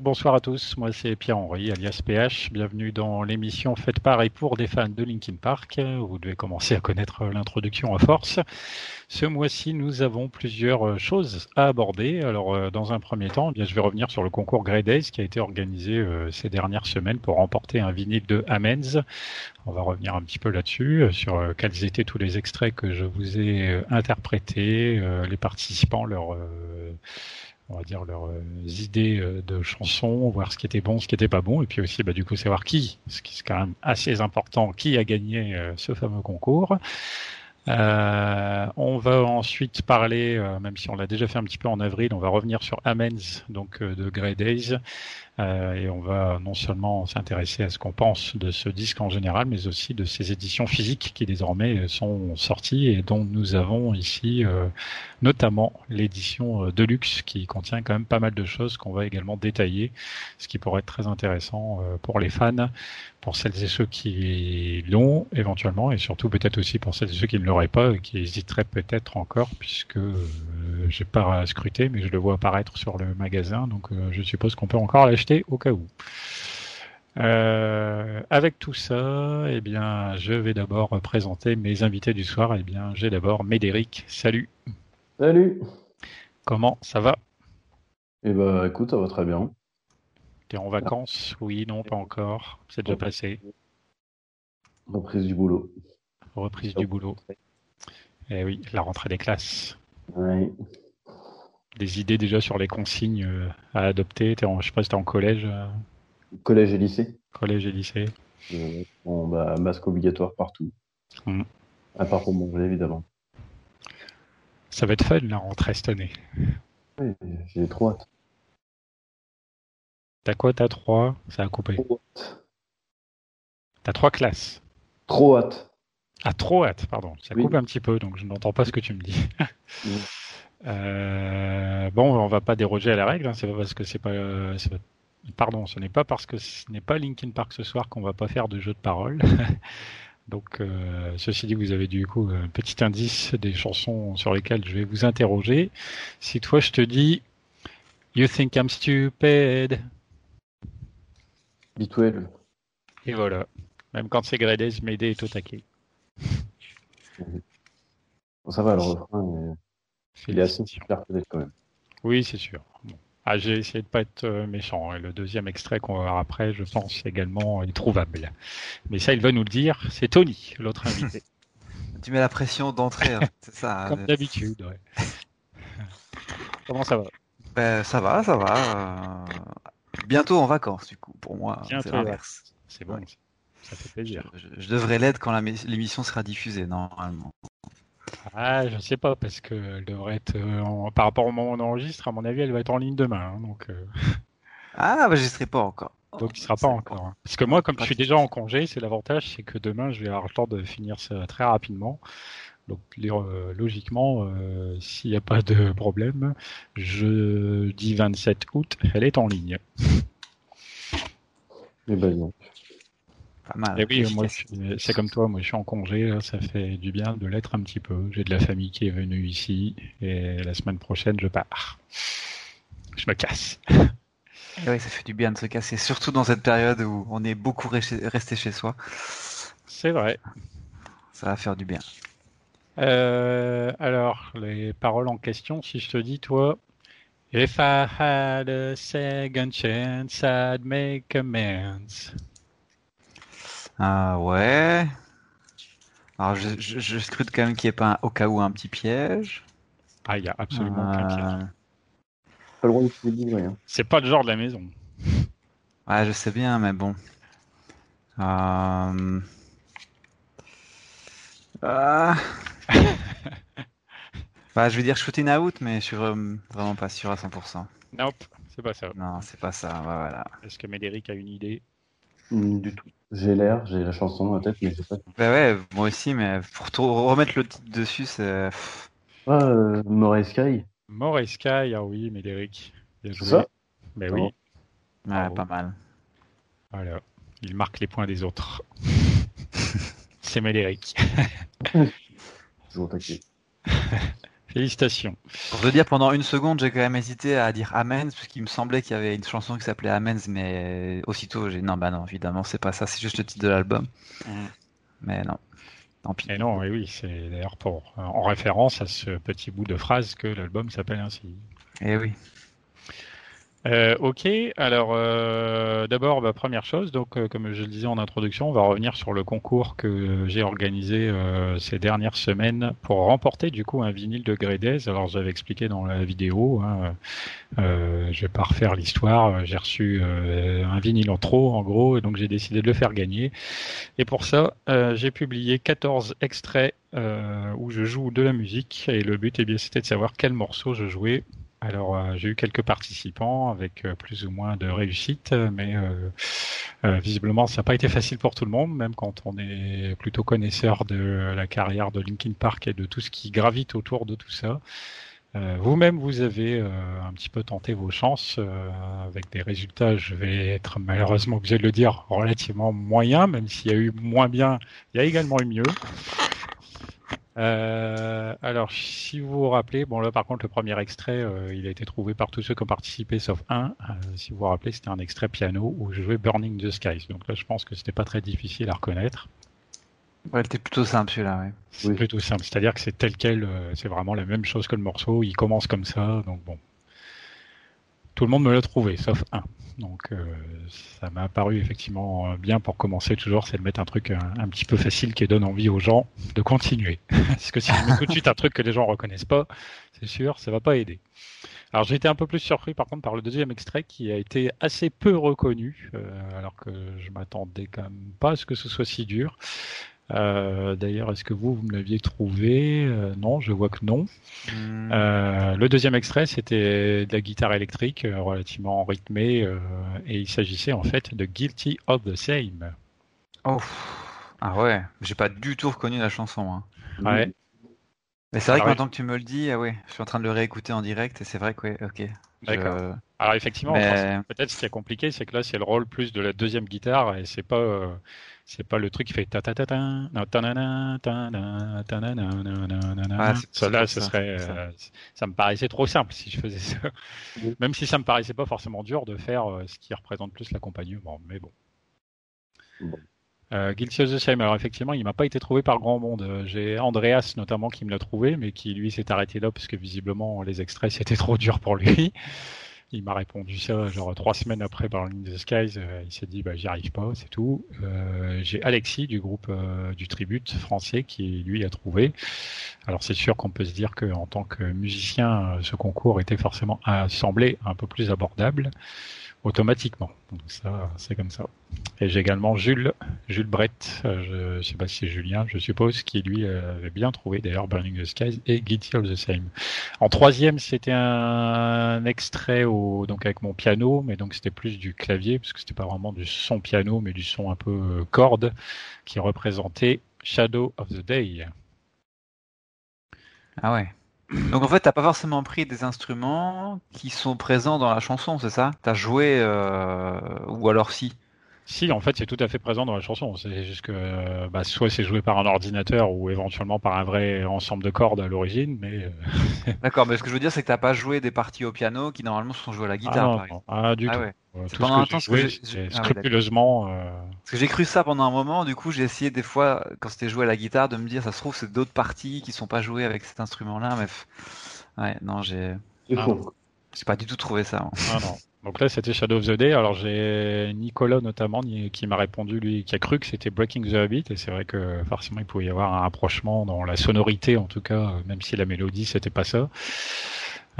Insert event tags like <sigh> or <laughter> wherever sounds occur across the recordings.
Bonsoir à tous. Moi, c'est Pierre-Henri, alias PH. Bienvenue dans l'émission faite par et pour des fans de Linkin Park. Vous devez commencer à connaître l'introduction à force. Ce mois-ci, nous avons plusieurs choses à aborder. Alors, euh, dans un premier temps, eh je vais revenir sur le concours Grey Days qui a été organisé euh, ces dernières semaines pour remporter un vinyle de Amens. On va revenir un petit peu là-dessus, euh, sur quels étaient tous les extraits que je vous ai interprétés, les participants, leur on va dire leurs euh, idées euh, de chansons, voir ce qui était bon, ce qui était pas bon, et puis aussi bah, du coup savoir qui, ce qui est quand même assez important, qui a gagné euh, ce fameux concours. Euh, on va ensuite parler, même si on l'a déjà fait un petit peu en avril, on va revenir sur Amens, donc de Grey Days, euh, et on va non seulement s'intéresser à ce qu'on pense de ce disque en général, mais aussi de ces éditions physiques qui désormais sont sorties et dont nous avons ici euh, notamment l'édition euh, Deluxe qui contient quand même pas mal de choses qu'on va également détailler, ce qui pourrait être très intéressant pour les fans, pour celles et ceux qui l'ont éventuellement, et surtout peut-être aussi pour celles et ceux qui ne l'auraient pas et qui hésiteraient peut-être encore, puisque j'ai pas scruté, mais je le vois apparaître sur le magasin, donc je suppose qu'on peut encore l'acheter au cas où. Euh, avec tout ça, eh bien, je vais d'abord présenter mes invités du soir. Eh bien, j'ai d'abord Médéric. Salut. Salut. Comment ça va? Eh ben, écoute, ça va très bien. T'es en vacances? Oui, non, pas encore. C'est déjà passé. Reprise du boulot. Reprise du boulot. Eh oui, la rentrée des classes. Oui des idées déjà sur les consignes euh, à adopter Je Je sais pas si tu en collège. Euh. Collège et lycée. Collège et lycée. Euh, bah, masque obligatoire partout. Hmm. À part pour manger, évidemment. Ça va être fun la rentrée cette année. Oui, j'ai trop hâte. T'as quoi T'as trois? Ça a coupé. T'as trois classes. Trop hâte. Ah, trop hâte, pardon. Ça coupe un petit peu, donc je n'entends pas ce que tu me dis. <laughs> Euh, bon, on va pas déroger à la règle. Hein, c'est pas parce que c'est pas, Pardon, ce n'est pas parce que ce n'est pas Linkin Park ce soir qu'on va pas faire de jeu de parole. <laughs> Donc, euh, ceci dit, vous avez du coup un petit indice des chansons sur lesquelles je vais vous interroger. Si toi je te dis You think I'm stupid. B12. Et voilà. Même quand c'est Gradez, Mayday est au taquet. ça va, le refrain. Il est assez super quand même. Oui, c'est sûr. Ah, j'ai essayé de pas être euh, méchant. Et le deuxième extrait qu'on va voir après, je pense également introuvable. Mais ça, il va nous le dire. C'est Tony, l'autre invité. <laughs> tu mets la pression d'entrée, hein, <laughs> c'est ça. Comme d'habitude, ouais. <laughs> Comment ça va? Ben, Ça va, ça va. Bientôt en vacances, du coup, pour moi. C'est l'inverse. C'est bon, ça fait plaisir. Je, devrais l'être quand l'émission sera diffusée, normalement. Ah, je sais pas, parce qu'elle devrait être, euh, par rapport au moment où on enregistre, à mon avis, elle va être en ligne demain. Hein, donc, euh. Ah, bah, j'y serai pas encore. <laughs> Donc, il sera pas encore. Hein. Parce que moi, comme je suis déjà en congé, c'est l'avantage, c'est que demain, je vais avoir le temps de finir ça très rapidement. Donc, euh, logiquement, s'il n'y a pas de problème, jeudi 27 août, elle est en ligne. Eh ben non. Et eh oui, moi, c'est comme toi, moi je suis en congé, ça fait du bien de l'être un petit peu. J'ai de la famille qui est venue ici et la semaine prochaine je pars. Je me casse. Et oui, ça fait du bien de se casser, surtout dans cette période où on est beaucoup resté chez soi. C'est vrai. Ça va faire du bien. Euh, alors, les paroles en question, si je te dis, toi, If I had a second chance, I'd make amends. Ah ouais. Alors je, je, scrute quand même qu'il n'y ait pas au cas où un petit piège. Ah, il y a absolument aucun piège. Pas le droit d'utiliser rien. C'est pas le genre de la maison. Ouais, <laughs> je sais bien, mais bon. Euh... Ah. <laughs> bah, je vais dire shooting out, mais je suis vraiment pas sûr à 100%. Nope, c'est pas ça. Non, c'est pas ça. voilà. Est-ce que Médéric a une idée du tout. J'ai l'air, j'ai la chanson dans la tête, mais j'ai pas. Bah ouais, moi aussi, mais pour tout remettre le titre dessus, c'est. Ah, euh, Moray Sky. More Sky, ah oui, Médéric. Bien joué. Ça? Mais Bravo. oui, Ouais, Bravo. pas mal. voilà. Il marque les points des autres. <laughs> c'est Médéric. Toujours taqué. <laughs> Félicitations. Pour te dire, pendant une seconde, j'ai quand même hésité à dire Amens, parce qu'il me semblait qu'il y avait une chanson qui s'appelait Amens, mais aussitôt, j'ai non, bah non, évidemment, c'est pas ça, c'est juste le titre de l'album. Mais non, tant pis. Et non, oui, oui, c'est d'ailleurs pour en référence à ce petit bout de phrase que l'album s'appelle ainsi. Eh oui. Euh, ok, alors euh, d'abord, bah, première chose, donc euh, comme je le disais en introduction, on va revenir sur le concours que j'ai organisé euh, ces dernières semaines pour remporter du coup un vinyle de Grédez. Alors j'avais expliqué dans la vidéo, hein, euh, je vais pas refaire l'histoire. J'ai reçu euh, un vinyle en trop, en gros, et donc j'ai décidé de le faire gagner. Et pour ça, euh, j'ai publié 14 extraits euh, où je joue de la musique, et le but, eh bien, c'était de savoir quel morceau je jouais alors, euh, j'ai eu quelques participants avec euh, plus ou moins de réussite, mais euh, euh, visiblement, ça n'a pas été facile pour tout le monde, même quand on est plutôt connaisseur de la carrière de Linkin Park et de tout ce qui gravite autour de tout ça. Euh, Vous-même, vous avez un petit peu tenté vos chances avec des résultats, je vais être malheureusement obligé de le dire, relativement moyens, même s'il y a eu moins bien, il y a également eu mieux. Euh, alors, si vous vous rappelez, bon là par contre le premier extrait, euh, il a été trouvé par tous ceux qui ont participé sauf un. Euh, si vous vous rappelez, c'était un extrait piano où je jouais Burning the Skies. Donc là, je pense que c'était pas très difficile à reconnaître. Ouais, c'était plutôt simple celui-là, ouais. C'est Oui. plutôt simple, c'est-à-dire que c'est tel quel, euh, c'est vraiment la même chose que le morceau. Il commence comme ça, donc bon. Tout le monde me l'a trouvé, sauf un. Donc euh, ça m'a paru effectivement bien pour commencer toujours, c'est de mettre un truc un, petit peu facile qui donne envie aux gens de continuer. <laughs> Parce que si je mets tout de suite un truc que les gens reconnaissent pas, c'est sûr, ça va pas aider. Alors j'ai été un peu plus surpris par contre par le deuxième extrait qui a été assez peu reconnu, euh, alors que je m'attendais quand même pas à ce que ce soit si dur. Euh, D'ailleurs, est-ce que vous, vous me l'aviez trouvé? Euh, Non, je vois que non. Hmm. Euh, le deuxième extrait, c'était de la guitare électrique relativement rythmée euh, et il s'agissait en fait de Guilty of the Same. Oh. Ah ouais, j'ai pas du tout reconnu la chanson. Hein. Ouais. Mais c'est vrai Ah que ouais. maintenant que tu me le dis, ah ouais, je suis en train de le réécouter en direct et c'est vrai que ouais, ok. Je- D'accord. Alors effectivement, Mais- peut-être ce qui est compliqué, c'est que là, c'est le rôle plus de la deuxième guitare et c'est pas euh, c'est pas le truc qui fait ta ta ta ta non, ta na na, ta na, ta na na, na, na, na, na. Ah, ça là ce ça, serait ça. euh, ça me paraissait trop simple si je faisais ça Oui. même si ça me paraissait pas forcément dur de faire euh, ce qui représente plus l'accompagnement mais bon Bon. Euh, Guilty of the Same, alors effectivement, il m'a pas été trouvé par grand monde. Euh, J'ai Andreas notamment qui me l'a trouvé, mais qui lui s'est arrêté là parce que visiblement les extraits c'était trop dur pour lui. Il m'a répondu ça genre trois semaines après Burning the Skies. euh, il s'est dit bah j'y arrive pas, c'est tout. Euh, J'ai Alexis du groupe euh, du Tribute français qui lui a trouvé. Alors c'est sûr qu'on peut se dire que en tant que musicien, euh, ce concours était forcément semblé un peu plus abordable automatiquement. Donc ça, c'est comme ça. Et j'ai également Jules, Jules Brett, euh, je sais pas si c'est Julien, je suppose, qui lui euh, avait bien trouvé d'ailleurs Burning the Skies et Guilty of the Same. En troisième, c'était un extrait au, donc avec mon piano, mais donc c'était plus du clavier, parce que c'était pas vraiment du son piano, mais du son un peu euh, corde, qui représentait Shadow of the Day. Ah ouais. Donc en fait, t'as pas forcément pris des instruments qui sont présents dans la chanson, c'est ça? T'as joué euh... ou alors si? Si, en fait, c'est tout à fait présent dans la chanson. C'est juste que euh, bah, soit c'est joué par un ordinateur ou éventuellement par un vrai ensemble de cordes à l'origine, mais euh, <laughs> D'accord, mais ce que je veux dire, c'est que t'as pas joué des parties au piano qui normalement sont jouées à la ah, guitare, non, par non, ah, du Ah tout. ouais. Euh, Tout pendant ce que temps j'ai ce que joué, ah oui, scrupuleusement. euh, Parce que j'ai cru ça pendant un moment, du coup j'ai essayé des fois, quand c'était joué à la guitare, de me dire, ça se trouve, c'est d'autres parties qui sont pas jouées avec cet instrument-là, mais... Ouais, non, j'ai C'est Ah, j'ai pas du tout trouvé ça. hein. Ah non. Donc là, c'était Shadow of the Day. Alors j'ai Nicolas notamment qui m'a répondu, lui, qui a cru que c'était Breaking the Habit. Et c'est vrai que forcément, il pouvait y avoir un rapprochement dans la sonorité, en tout cas, même si la mélodie, c'était pas ça.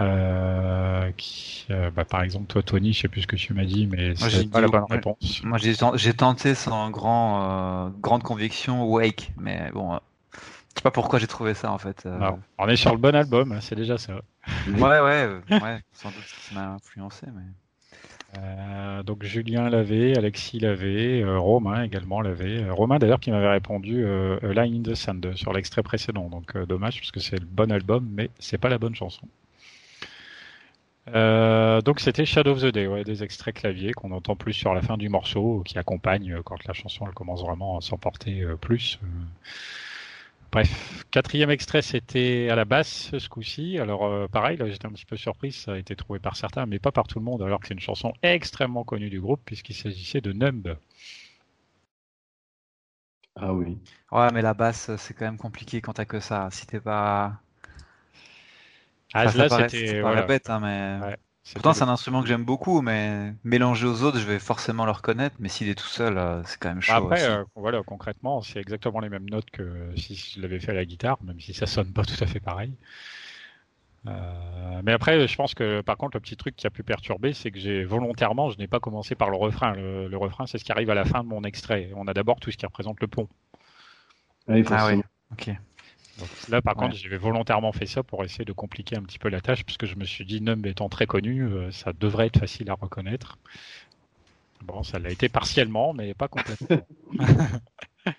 Euh, qui, euh, bah, par exemple, toi, Tony, je sais plus ce que tu m'as dit, mais c'est pas la bonne réponse. Moi, j'ai tenté sans grand, euh, grande conviction Wake, mais bon, euh, je sais pas pourquoi j'ai trouvé ça en fait. on est sur le bon album, hein, c'est déjà ça. ouais, ouais, <laughs> ouais, sans doute ça m'a influencé, mais. Donc Julien l'avait, Alexis l'avait, Romain également l'avait. Romain d'ailleurs qui m'avait répondu Line in the Sand sur l'extrait précédent. Donc dommage parce que c'est le bon album, mais c'est pas la bonne chanson. Euh, donc c'était Shadow of the Day, ouais, des extraits clavier qu'on entend plus sur la fin du morceau, qui accompagne euh, quand la chanson elle commence vraiment à s'emporter euh, plus. Bref, quatrième extrait c'était à la basse ce coup-ci. Alors pareil, là j'étais un petit peu surpris, ça a été trouvé par certains, mais pas par tout le monde, alors que c'est une chanson extrêmement connue du groupe puisqu'il s'agissait de Numb. Ah oui. Ouais, mais la basse c'est quand même compliqué quand t'as que ça. Si t'es pas ah, là, c'était. Voilà. bête, hein, mais. Pourtant, c'est un instrument que j'aime beaucoup, mais mélangé aux autres, je vais forcément le reconnaître. Mais s'il est tout seul, euh, c'est quand même chaud. Après, euh, voilà, concrètement, c'est exactement les mêmes notes que si je l'avais fait à la guitare, même si ça sonne pas tout à fait pareil. Euh, mais après, je pense que par contre, le petit truc qui a pu perturber, c'est que j'ai volontairement, je n'ai pas commencé par le refrain. Le, refrain, c'est ce qui arrive à la fin de mon extrait. On a d'abord tout ce qui représente le pont. Ah, ah oui, ok là, par contre, j'avais volontairement fait ça pour essayer de compliquer un petit peu la tâche, puisque je me suis dit, Numb étant très connu, euh, ça devrait être facile à reconnaître. Bon, ça l'a été partiellement, mais pas complètement. <laughs>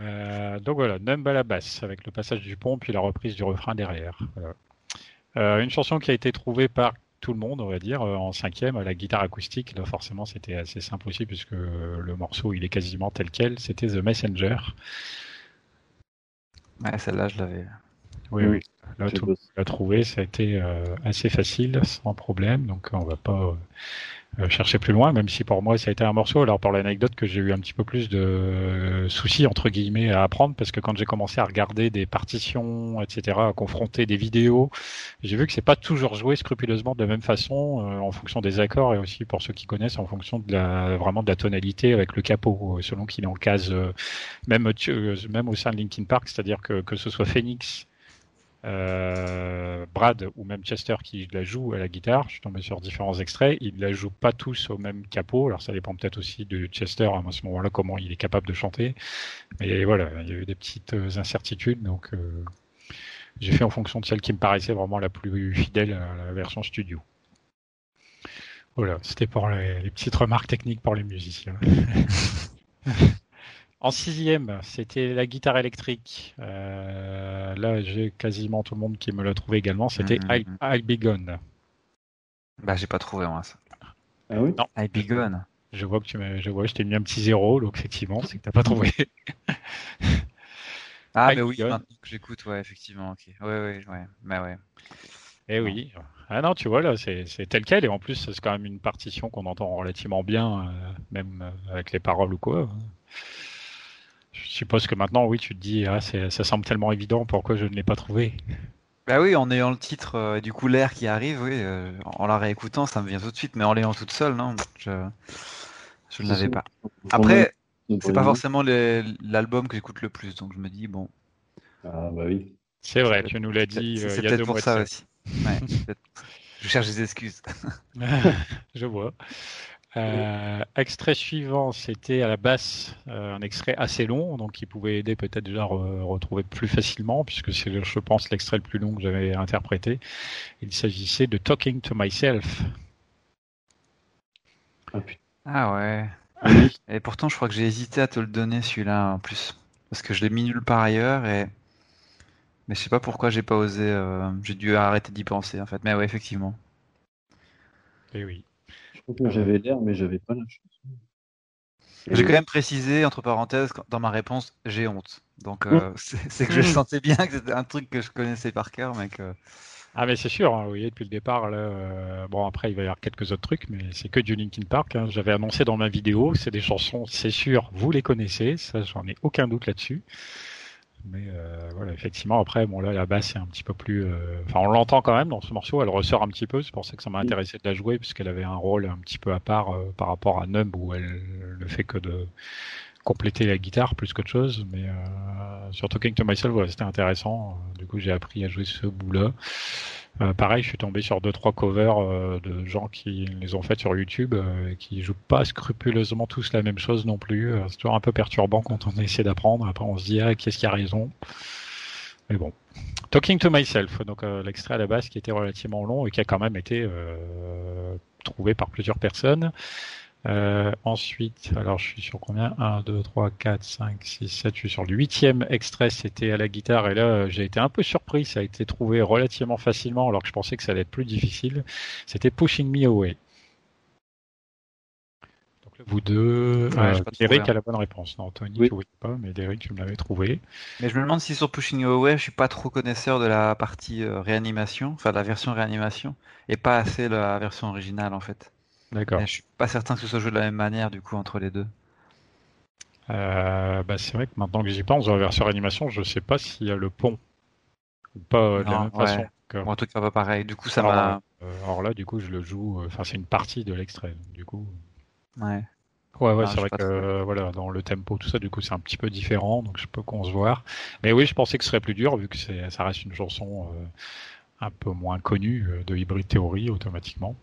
Euh, donc voilà, Numb à la basse, avec le passage du pont, puis la reprise du refrain derrière. Euh, une chanson qui a été trouvée par tout le monde, on va dire, en cinquième, à la guitare acoustique. Là, forcément, c'était assez simple aussi, puisque le morceau, il est quasiment tel quel. C'était The Messenger. Ouais, celle-là, je l'avais. Oui, oui. Là, tout, l'a trouvé, ça a été euh, assez facile, sans problème. Donc, on va pas euh, chercher plus loin, même si pour moi ça a été un morceau. Alors pour l'anecdote que j'ai eu un petit peu plus de soucis entre guillemets à apprendre parce que quand j'ai commencé à regarder des partitions, etc., à confronter des vidéos, j'ai vu que c'est pas toujours joué scrupuleusement de la même façon euh, en fonction des accords et aussi pour ceux qui connaissent en fonction de la vraiment de la tonalité avec le capot selon qu'il est en case même même au sein de Linkin Park, c'est-à-dire que que ce soit Phoenix euh, Brad ou même Chester qui la joue à la guitare, je suis tombé sur différents extraits, ils la jouent pas tous au même capot, alors ça dépend peut-être aussi de Chester à ce moment-là comment il est capable de chanter, mais voilà, il y a eu des petites euh, incertitudes, donc euh, j'ai fait en fonction de celle qui me paraissait vraiment la plus fidèle à la version studio. Voilà, c'était pour les petites remarques techniques pour les musiciens. <laughs> En sixième, c'était la guitare électrique. Euh, là, j'ai quasiment tout le monde qui me l'a trouvé également. C'était mm I, Be Gone. Bah, j'ai pas trouvé moi ça. Ah oui? Non. I Be Gone. Je vois que tu je vois, je t'ai mis un petit zéro, donc effectivement, c'est que t'as pas trouvé. <laughs> ah, mais oui, maintenant que j'écoute, ouais, effectivement, ok. Ouais, ouais, ouais, mais ouais. Eh oui. Ah non, tu vois, là, c'est tel quel, et en plus, c'est quand même une partition qu'on entend relativement bien, euh, même euh, avec les paroles ou quoi. Je suppose que maintenant, oui, tu te dis, ah, ça semble tellement évident, pourquoi je ne l'ai pas trouvé? Bah oui, en ayant le titre euh, du coup l'air qui arrive, oui, euh, en la réécoutant, ça me vient tout de suite, mais en l'ayant toute seule, non, je, je ne l'avais pas. Après, c'est pas forcément l'album que j'écoute le plus, donc je me dis, bon. Ah bah oui. C'est vrai, tu nous l'as dit euh, il y a deux mois. C'est peut-être pour ça aussi. je cherche des excuses. <laughs> je vois. Euh, extrait suivant, c'était à la basse euh, un extrait assez long, donc qui pouvait aider peut-être déjà à retrouver plus facilement, puisque c'est, je pense, l'extrait le plus long que j'avais interprété. Il s'agissait de Talking to Myself. Ah, ah ouais. et pourtant, je crois que j'ai hésité à te le donner celui-là en plus, parce que je l'ai mis nulle part ailleurs et. Mais je sais pas pourquoi j'ai pas osé. Euh, j'ai dû arrêter d'y penser en fait. Mais ouais, effectivement. Et j'avais l'air, mais j'avais pas la chanson. J'ai quand même précisé, entre parenthèses, dans ma réponse, j'ai honte. Donc, euh, c'est que je sentais bien que c'était un truc que je connaissais par cœur, mais que. Ah, mais c'est sûr, hein, vous voyez, depuis le départ, là, euh, bon, après, il va y avoir quelques autres trucs, mais c'est que du Linkin Park. Hein. J'avais annoncé dans ma vidéo, c'est des chansons, c'est sûr, vous les connaissez, ça, j'en ai aucun doute là-dessus. Mais euh, voilà, effectivement, après, bon là, la basse est un petit peu plus. Euh, enfin, on l'entend quand même dans ce morceau. Elle ressort un petit peu. C'est pour ça que ça m'a intéressé de la jouer, puisqu'elle avait un rôle un petit peu à part euh, par rapport à Numb, où elle ne fait que de compléter la guitare plus qu'autre chose. Mais sur Talking to Myself, voilà, c'était intéressant. Du coup, j'ai appris à jouer ce bout-là. Euh, pareil, je suis tombé sur deux trois covers euh, de gens qui les ont faites sur YouTube euh, et qui jouent pas scrupuleusement tous la même chose non plus. c'est toujours un peu perturbant quand on essaie d'apprendre. Après, on se dit ah, qu'est-ce qui a raison? Mais bon. Talking to Myself, donc l'extrait à la base qui était relativement long et qui a quand même été trouvé par plusieurs personnes. Euh, ensuite, alors je suis sur combien? 1, 2, 3, 4, 5, 6, 7, je suis sur le huitième extrait, c'était à la guitare et là j'ai été un peu surpris, ça a été trouvé relativement facilement alors que je pensais que ça allait être plus difficile. C'était Pushing Me Away. Donc là, vous deux, euh, Derek a la bonne réponse. Non, Tony, oui. tu ne pas, mais Derek, tu me l'avais trouvé. Mais je me demande si sur Pushing Me Away, je suis pas trop connaisseur de la partie euh, réanimation, enfin de la version réanimation, et pas assez la version originale en fait. D'accord. Je suis pas certain que ce soit joué de la même manière du coup entre les deux. Euh, bah, c'est vrai que maintenant que j'y pense, dans la version animation, je sais pas s'il y a le pont ou pas de la même façon. en tout cas, pas pareil. Du coup, ça alors, euh, alors là, du coup, je le joue. Euh, enfin, c'est une partie de l'extrait. Du coup. Ouais. Ouais, ouais, c'est vrai que voilà, dans le tempo, tout ça, du coup, c'est un petit peu différent, donc je peux concevoir. Mais oui, je pensais que ce serait plus dur vu que ça reste une chanson un peu moins connu euh, de Hybrid Theory automatiquement.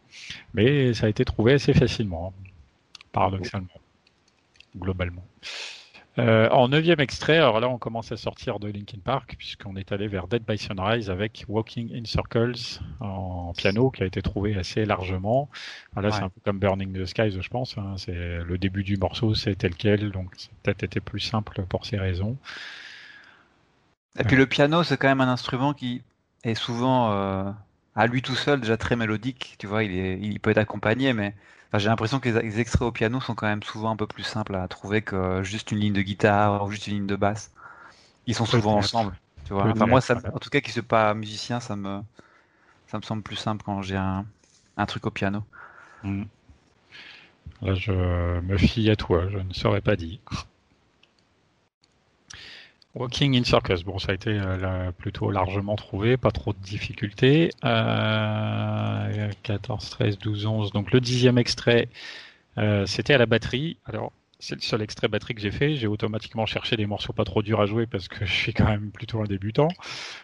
Mais ça a été trouvé assez facilement, paradoxalement, globalement. Euh, en neuvième extrait, alors là on commence à sortir de Linkin Park puisqu'on est allé vers Dead by Sunrise avec Walking in Circles en piano qui a été trouvé assez largement. là c'est un peu comme Burning the Skies je pense. Hein. C'est le début du morceau, c'est tel quel, donc ça peut-être été plus simple pour ces raisons. Et puis le piano c'est quand même un instrument qui est souvent euh, à lui tout seul déjà très mélodique. Tu vois, il, est, il peut être accompagné, mais j'ai l'impression que les, extraits au piano sont quand même souvent un peu plus simples à trouver que juste une ligne de guitare ou juste une ligne de basse. Ils sont souvent ensemble. Tu vois. Enfin, moi, ça, en tout cas, qui ne suis pas musicien, ça me, ça me semble plus simple quand j'ai un, un truc au piano. Hmm. Là, je me fie à toi, je ne saurais pas dire. Walking in Circus, bon, ça a été euh, plutôt largement trouvé, pas trop de difficultés. Euh, 14, 13, 12, 11. Donc le dixième extrait, euh, c'était à la batterie. Alors, c'est le seul extrait batterie que j'ai fait. J'ai automatiquement cherché des morceaux pas trop durs à jouer parce que <laughs> je suis quand même plutôt un débutant.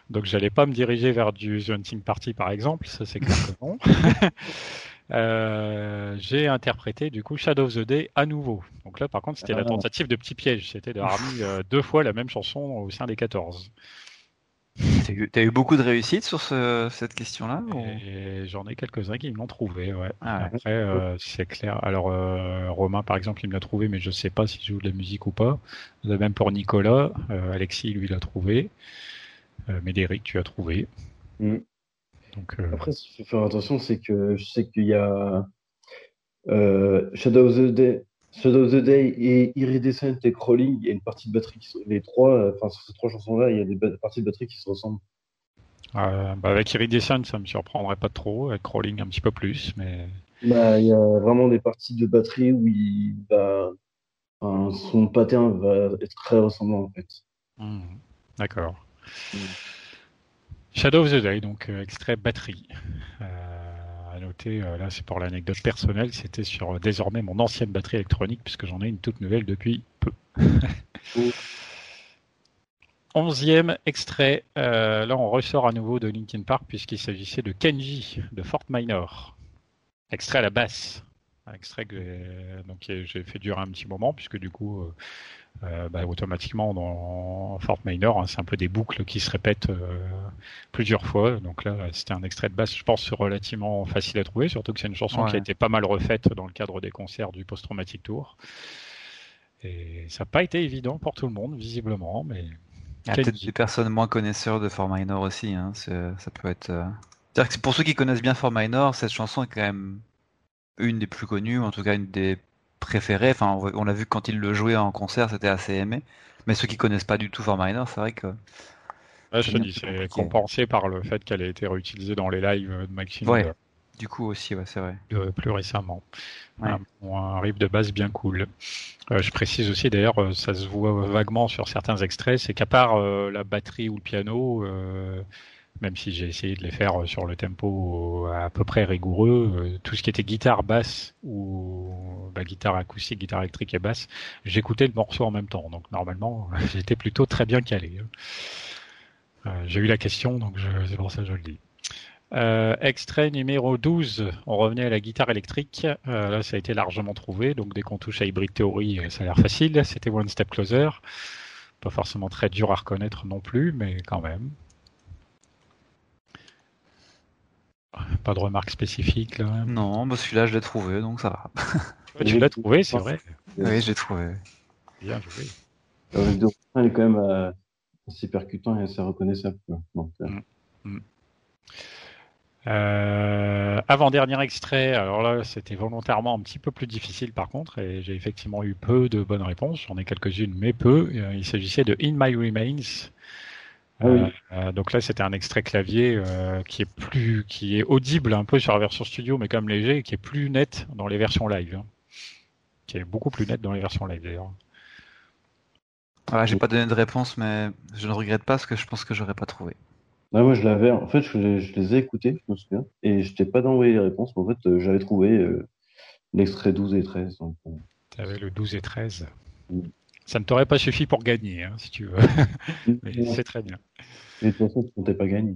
Donc, j'allais pas me diriger vers du The Hunting Party, par exemple. Ça, c'est clair que non. <laughs> Euh, j'ai interprété du coup Shadow of the Day à nouveau. Donc là, par contre, c'était la ah. tentative de petit piège. C'était d'avoir mis euh, deux fois la même chanson au sein des 14. T'as eu, beaucoup de réussite sur cette question-là J'en ai quelques-uns qui me l'ont trouvé, ouais. Ah Après, euh, c'est clair. Alors, Romain, par exemple, il me l'a trouvé, mais je sais pas s'il joue de la musique ou pas. Même pour Nicolas, Alexis, lui, l'a trouvé. Médéric, tu as trouvé. Mm. Euh, Après, ce qu'il faut faire attention, c'est que je sais qu'il y a euh, Shadow of the Day, Shadow of the Day et Iridescent et Crawling. Il y a une partie de batterie qui les trois, enfin sur ces trois chansons-là, il y a des parties de batterie qui se ressemblent. Euh, bah avec Iridescent, ça me surprendrait pas trop. Avec Crawling, un petit peu plus, mais. Bah, il y a vraiment des parties de batterie où il va, son pattern va être très ressemblant en fait. Mmh. D'accord. Mmh. Shadow of the Day, donc euh, extrait batterie. Euh, à noter, euh, là c'est pour l'anecdote personnelle, c'était sur désormais mon ancienne batterie électronique puisque j'en ai une toute nouvelle depuis peu. <laughs> Onzième extrait, là on ressort à nouveau de Linkin Park puisqu'il s'agissait de Kenji de Fort Minor. Extrait à la basse. Un extrait que j'ai fait durer un petit moment puisque du coup euh, bah, automatiquement dans Fort Minor, hein, c'est un peu des boucles qui se répètent euh, plusieurs fois. Donc là, c'était un extrait de basse, je pense, relativement facile à trouver, surtout que c'est une chanson qui a été pas mal refaite dans le cadre des concerts du Post Traumatic Tour. Et ça n'a pas été évident pour tout le monde, visiblement, mais. Il y a peut-être des personnes moins connaisseurs de Fort Minor aussi. Hein. Ça peut être. Euh, C'est-à-dire que pour ceux qui connaissent bien Fort Minor, cette chanson est quand même une des plus connues, en tout cas une des préféré. Enfin, on a vu quand il le jouait en concert, c'était assez aimé. Mais ceux qui connaissent pas du tout Fort Minor, c'est vrai que. je te dis, c'est compensé par le fait qu'elle ait été réutilisée dans les lives de Maxime. Ouais. Du coup aussi, ouais, c'est vrai. plus récemment. Un, riff de base bien cool. je précise aussi d'ailleurs, ça se voit vaguement sur certains extraits, c'est qu'à part la batterie ou le piano, même si j'ai essayé de les faire euh, sur le tempo à peu près rigoureux, euh, tout ce qui était guitare basse ou bah, guitare acoustique, guitare électrique et basse, j'écoutais le morceau en même temps. Donc normalement, <laughs> j'étais plutôt très bien calé. Euh, j'ai eu la question, donc c'est pour ça que je le dis. extrait numéro 12, on revenait à la guitare électrique. là, ça a été largement trouvé. Donc, dès qu'on touche à Hybrid Theory, ça a l'air facile. C'était One Step Closer. Pas forcément très dur à reconnaître non plus, mais quand même. Pas de remarques spécifiques là? Non, bah celui-là je l'ai trouvé donc ça va. tu l'as trouvé, c'est vrai Oui, j'ai trouvé. Bien joué. Le il est quand même euh, assez percutant et assez reconnaissable. Donc, euh. mm, mm. Euh, avant-dernier extrait, alors là c'était volontairement un petit peu plus difficile par contre, et j'ai effectivement eu peu de bonnes réponses, j'en ai quelques-unes mais peu. Il s'agissait de In My Remains ah euh, euh, donc là, c'était un extrait clavier euh, qui est plus, qui est audible un peu sur la version studio, mais comme léger, et qui est plus net dans les versions live, hein. qui est beaucoup plus net dans les versions live d'ailleurs. Ah, j'ai pas donné de réponse, mais je ne regrette pas parce que je pense que j'aurais pas trouvé. moi, je l'avais. En fait, je, les ai écoutés, je me souviens, et je t'ai pas envoyé les réponses. Mais en fait, j'avais trouvé l'extrait 12 et 13. Tu avais le 12 et 13. Ça ne t'aurait pas suffi pour gagner, hein, si tu veux. <laughs> Mais c'est très bien. Et de toute façon, tu ne pas gagné.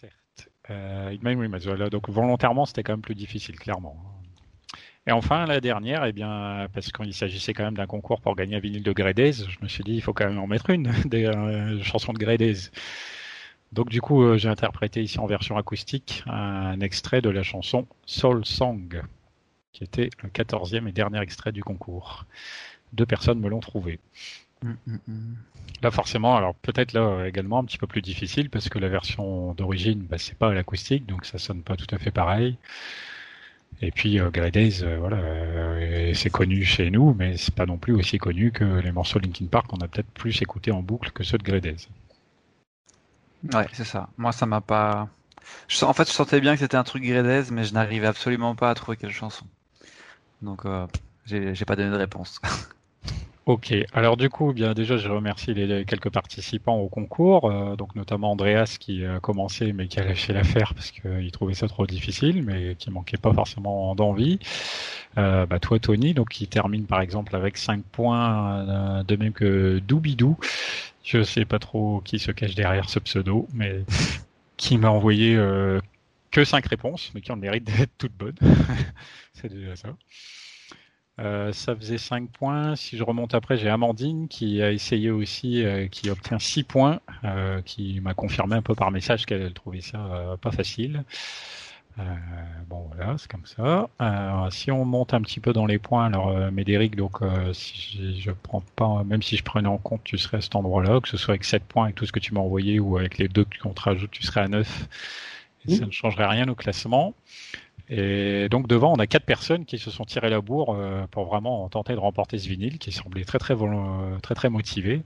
Certes. Euh, voilà, donc volontairement, c'était quand même plus difficile, clairement. Et enfin, la dernière, eh bien, parce qu'il s'agissait quand même d'un concours pour gagner un vinyle de Grédez, je me suis dit, il faut quand même en mettre une, <laughs> des euh, chansons de Grédez. Donc du coup, euh, j'ai interprété ici en version acoustique un extrait de la chanson Soul Song, qui était le quatorzième et dernier extrait du concours deux personnes me l'ont trouvé. Mm, mm, mm. Là, forcément, alors peut-être là également un petit peu plus difficile parce que la version d'origine, bah, c'est pas à l'acoustique, donc ça sonne pas tout à fait pareil. Et puis euh, euh voilà, euh, c'est connu chez nous, mais c'est pas non plus aussi connu que les morceaux Linkin Park qu'on a peut-être plus écouté en boucle que ceux de Grey Ouais, c'est ça. Moi, ça m'a pas. Je, en fait, je sentais bien que c'était un truc Grey mais je n'arrivais absolument pas à trouver quelle chanson. Donc, euh, j'ai pas donné de réponse. <laughs> Ok, alors du coup, bien déjà, je remercie les, quelques participants au concours, euh, donc notamment Andreas qui a commencé mais qui a lâché l'affaire parce qu'il trouvait ça trop difficile, mais qui manquait pas forcément d'envie. Euh, bah, toi, Tony, donc qui termine par exemple avec 5 points, euh, de même que Doubidou. Je sais pas trop qui se cache derrière ce pseudo, mais <laughs> qui m'a envoyé que 5 réponses, mais qui ont le mérite d'être toutes bonnes. <laughs> C'est déjà ça. Euh, ça faisait 5 points. Si je remonte après, j'ai Amandine qui a essayé aussi, euh, qui obtient 6 points, euh, qui m'a confirmé un peu par message qu'elle trouvait ça pas facile. bon voilà, c'est comme ça. si on monte un petit peu dans les points, alors Médéric, donc si je prends pas, même si je prenais en compte, tu serais à cet endroit-là, que ce soit avec 7 points avec tout ce que tu m'as envoyé ou avec les deux qu'on te rajoute, tu serais à 9. Et ça ne changerait rien au classement. Et donc devant, on a quatre personnes qui se sont tirées la bourre euh, pour vraiment tenter de remporter ce vinyle, qui semblait très très très très motivé.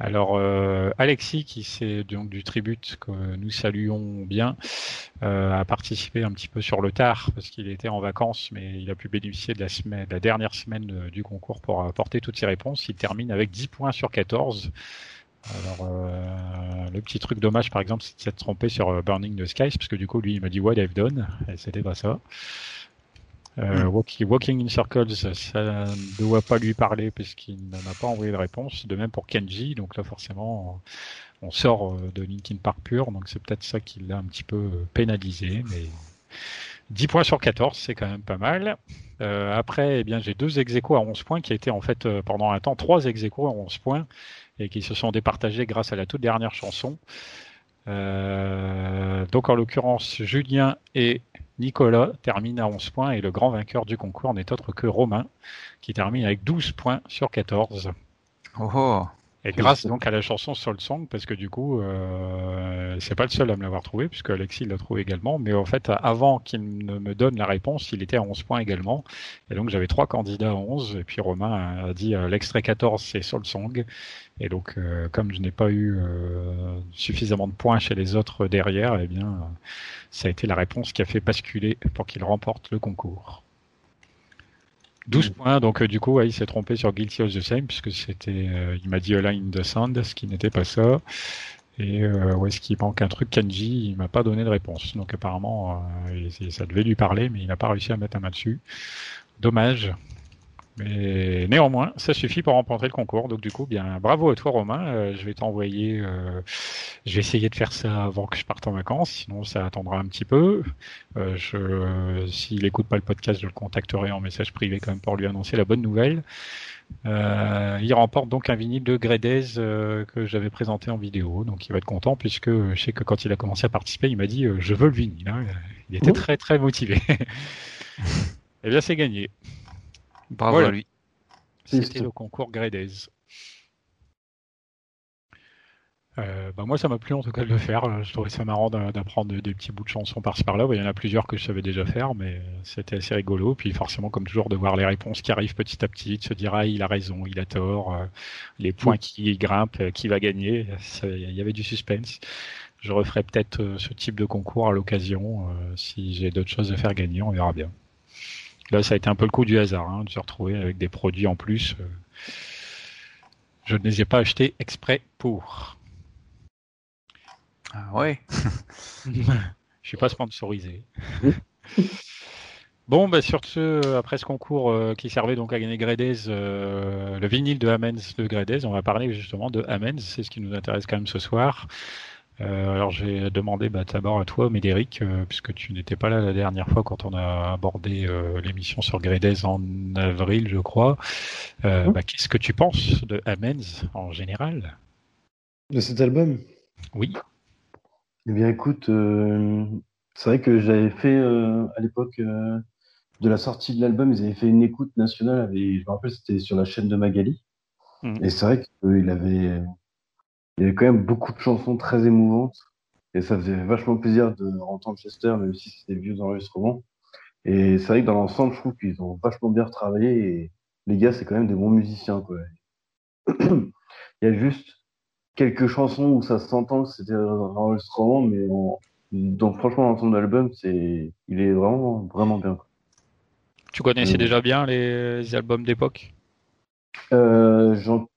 Alors euh, Alexis, qui c'est donc du tribute que nous saluons bien, euh, a participé un petit peu sur le tard parce qu'il était en vacances, mais il a pu bénéficier de la semaine, de la dernière semaine du concours pour apporter toutes ses réponses. Il termine avec 10 points sur 14. Alors, euh, le petit truc dommage, par exemple, c'est de s'être trompé sur euh, Burning the Skies, parce que du coup, lui, il m'a dit What I've done, et c'était pas ça. Euh, hmm. walking, in Circles, ça ne doit pas lui parler, puisqu'il n'en a pas envoyé de réponse. De même pour Kenji, donc là, forcément, on sort de Linkin Park pur, donc c'est peut-être ça qui l'a un petit peu pénalisé, mais 10 points sur 14, c'est quand même pas mal. après, eh bien, j'ai deux ex à 11 points qui a été en fait pendant un temps trois ex à 11 points et qui se sont départagés grâce à la toute dernière chanson. Euh, donc en l'occurrence, Julien et Nicolas terminent à 11 points et le grand vainqueur du concours n'est autre que Romain qui termine avec 12 points sur 14. Oh, oh. Et grâce donc à la chanson Soul Song, parce que du coup, euh, c'est pas le seul à me l'avoir trouvé, puisque Alexis l'a trouvé également. Mais en fait, avant qu'il ne me donne la réponse, il était à 11 points également. Et donc j'avais trois candidats à 11. Et puis Romain a dit euh, l'extrait 14, c'est Soul Song. Et donc, euh, comme je n'ai pas eu euh, suffisamment de points chez les autres derrière, eh bien, ça a été la réponse qui a fait basculer pour qu'il remporte le concours. 12 points, donc euh, du coup, il s'est trompé sur Guilty of the Same, puisque c'était, euh, il m'a dit Align in the Sand, ce qui n'était pas ça. Et euh, où est-ce qu'il manque un truc Kanji Il m'a pas donné de réponse. Donc apparemment, ça devait lui parler, mais il n'a pas réussi à mettre un main dessus. Dommage. Mais néanmoins, ça suffit pour remporter le concours. Donc du coup, bien bravo à toi Romain. Euh, je vais t'envoyer. Euh, je vais essayer de faire ça avant que je parte en vacances. Sinon, ça attendra un petit peu. Euh, je, s'il écoute pas le podcast, je le contacterai en message privé quand même pour lui annoncer la bonne nouvelle. il remporte donc un vinyle de Gredez que j'avais présenté en vidéo. Donc il va être content puisque je sais que quand il a commencé à participer, il m'a dit je veux le vinyle. Hein. Il était très très motivé. <laughs> Eh bien, c'est gagné. Bravo à lui. C'était le concours Gredez. Euh, bah moi, ça m'a plu en tout cas de le faire. Je trouvais ça marrant d'apprendre des, petits bouts de chansons par-ci par-là. Il y en a plusieurs que je savais déjà faire, mais c'était assez rigolo. Puis forcément, comme toujours, de voir les réponses qui arrivent petit à petit, de se dire ah il a raison, il a tort, euh, les points qui grimpent, euh, qui va gagner. Il y avait du suspense. Je referai peut-être ce type de concours à l'occasion si j'ai d'autres choses à faire gagner. On verra bien. Là, ça a été un peu le coup du hasard, hein, de se retrouver avec des produits en plus. Euh. Je ne les ai pas achetés exprès pour. Ah ouais. <laughs> je suis pas sponsorisé. <laughs> Bon, bah sur ce, après ce concours euh, qui servait donc à gagner Gredez, euh, le vinyle de Amens de Gredez, on va parler justement de Amens, c'est ce qui nous intéresse quand même ce soir. Euh, alors j'ai demandé bah, d'abord à toi, Médéric, euh, puisque tu n'étais pas là la dernière fois quand on a abordé euh, l'émission sur Gredez en avril, je crois. Mhm. Bah, qu'est-ce que tu penses de Amens en général? De cet album? Oui. Eh bien écoute, c'est vrai que j'avais fait à l'époque de la sortie de l'album, ils avaient fait une écoute nationale, je me rappelle c'était sur la chaîne de Magali. Mhm. Et c'est vrai qu'il avait il y avait quand même beaucoup de chansons très émouvantes. Et ça faisait vachement plaisir de entendre Chester, même si c'était vieux enregistrements. Et c'est vrai que dans l'ensemble, je trouve qu'ils ont vachement bien retravaillé. Et les gars, c'est quand même des bons musiciens. Quoi. <clears throat> il y a juste quelques chansons où ça s'entend que c'était un enregistrement, mais donc franchement, l'ensemble de l'album, c'est... il est vraiment, vraiment bien. Tu connaissais déjà bien les albums d'époque? Euh, J'en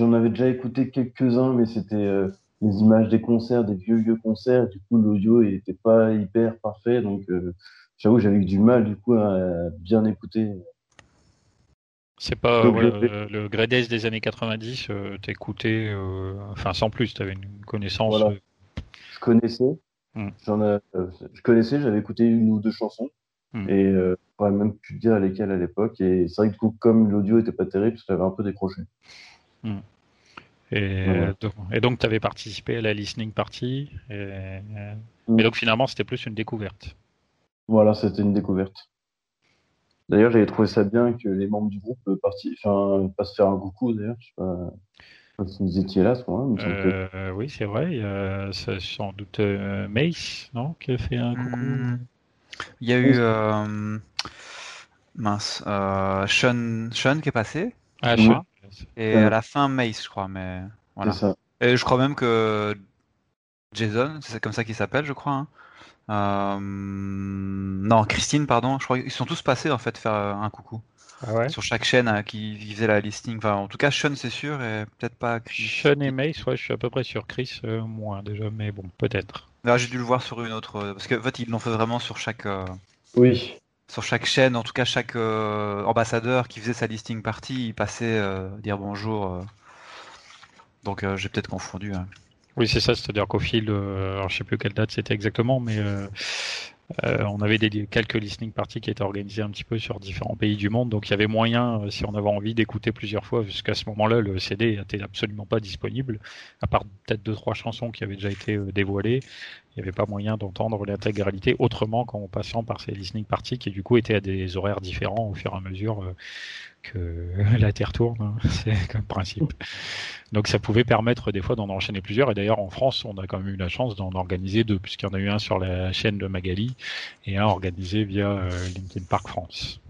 avais déjà écouté quelques-uns, mais c'était euh, les images des concerts, des vieux vieux concerts. Du coup, l'audio n'était pas hyper parfait, donc euh, j'avoue j'avais eu du mal du coup à, bien écouter. C'est pas le, le des années 90, euh, t'écoutais, enfin sans plus, t'avais une connaissance. Voilà. Je connaissais, hmm. j'en je connaissais, j'avais écouté une ou deux chansons. Hmm. Et euh, je pourrais même plus dire lesquelles à l'époque. Et c'est vrai que du coup, comme l'audio était pas terrible, j'avais un peu décroché. Et, donc, tu avais participé à la listening party. Et, mm. donc, finalement, c'était plus une découverte. Voilà, c'était une découverte. D'ailleurs, j'avais trouvé ça bien que les membres du groupe parti... enfin, passent faire un coucou, d'ailleurs. Je sais pas, si vous étiez là ce moment-là. Euh, oui, c'est vrai. Il y a sans doute euh, Mace, non Qui a fait un coucou. Hmm. Il y a eu. Euh, mince. Sean, Sean qui est passé. Ah, Sean. Et à la fin, Mace, je crois. Mais voilà. Et je crois même que Jason, c'est comme ça qu'il s'appelle, je crois. Hein. Euh, non, Christine, pardon. Je crois qu'ils sont tous passés en fait faire un coucou. Ah sur chaque chaîne hein, qui, faisait la listing. Enfin, en tout cas, Sean, c'est sûr, et peut-être pas Chris. Sean et Mace, ouais, je suis à peu près sur Chris, euh, moins déjà, mais bon, peut-être. J'ai dû le voir sur une autre, euh, parce que en fait, ils l'ont fait vraiment sur chaque. Oui sur chaque chaîne, en tout cas chaque euh, ambassadeur qui faisait sa listing party, il passait euh, dire bonjour. Euh. Donc j'ai peut-être confondu. Hein. Oui, c'est ça, c'est-à-dire qu'au fil, alors je sais plus quelle date c'était exactement, mais on avait quelques listening parties qui étaient organisées un petit peu sur différents pays du monde, donc il y avait moyen, si on avait envie, d'écouter plusieurs fois, jusqu'à ce moment-là, le CD n'était absolument pas disponible, à part peut-être deux trois chansons qui avaient déjà été dévoilées, Il n'y avait pas moyen d'entendre l'intégralité autrement qu'en passant par ces listening parties qui du coup étaient à des horaires différents au fur et à mesure euh, que <laughs> la Terre tourne. Hein. <laughs> C'est comme principe. Donc ça pouvait permettre des fois d'en enchaîner plusieurs. Et d'ailleurs en France, on a quand même eu la chance d'en organiser deux, puisqu'il y en a eu un sur la chaîne de Magali et un organisé via euh, LinkedIn Park France.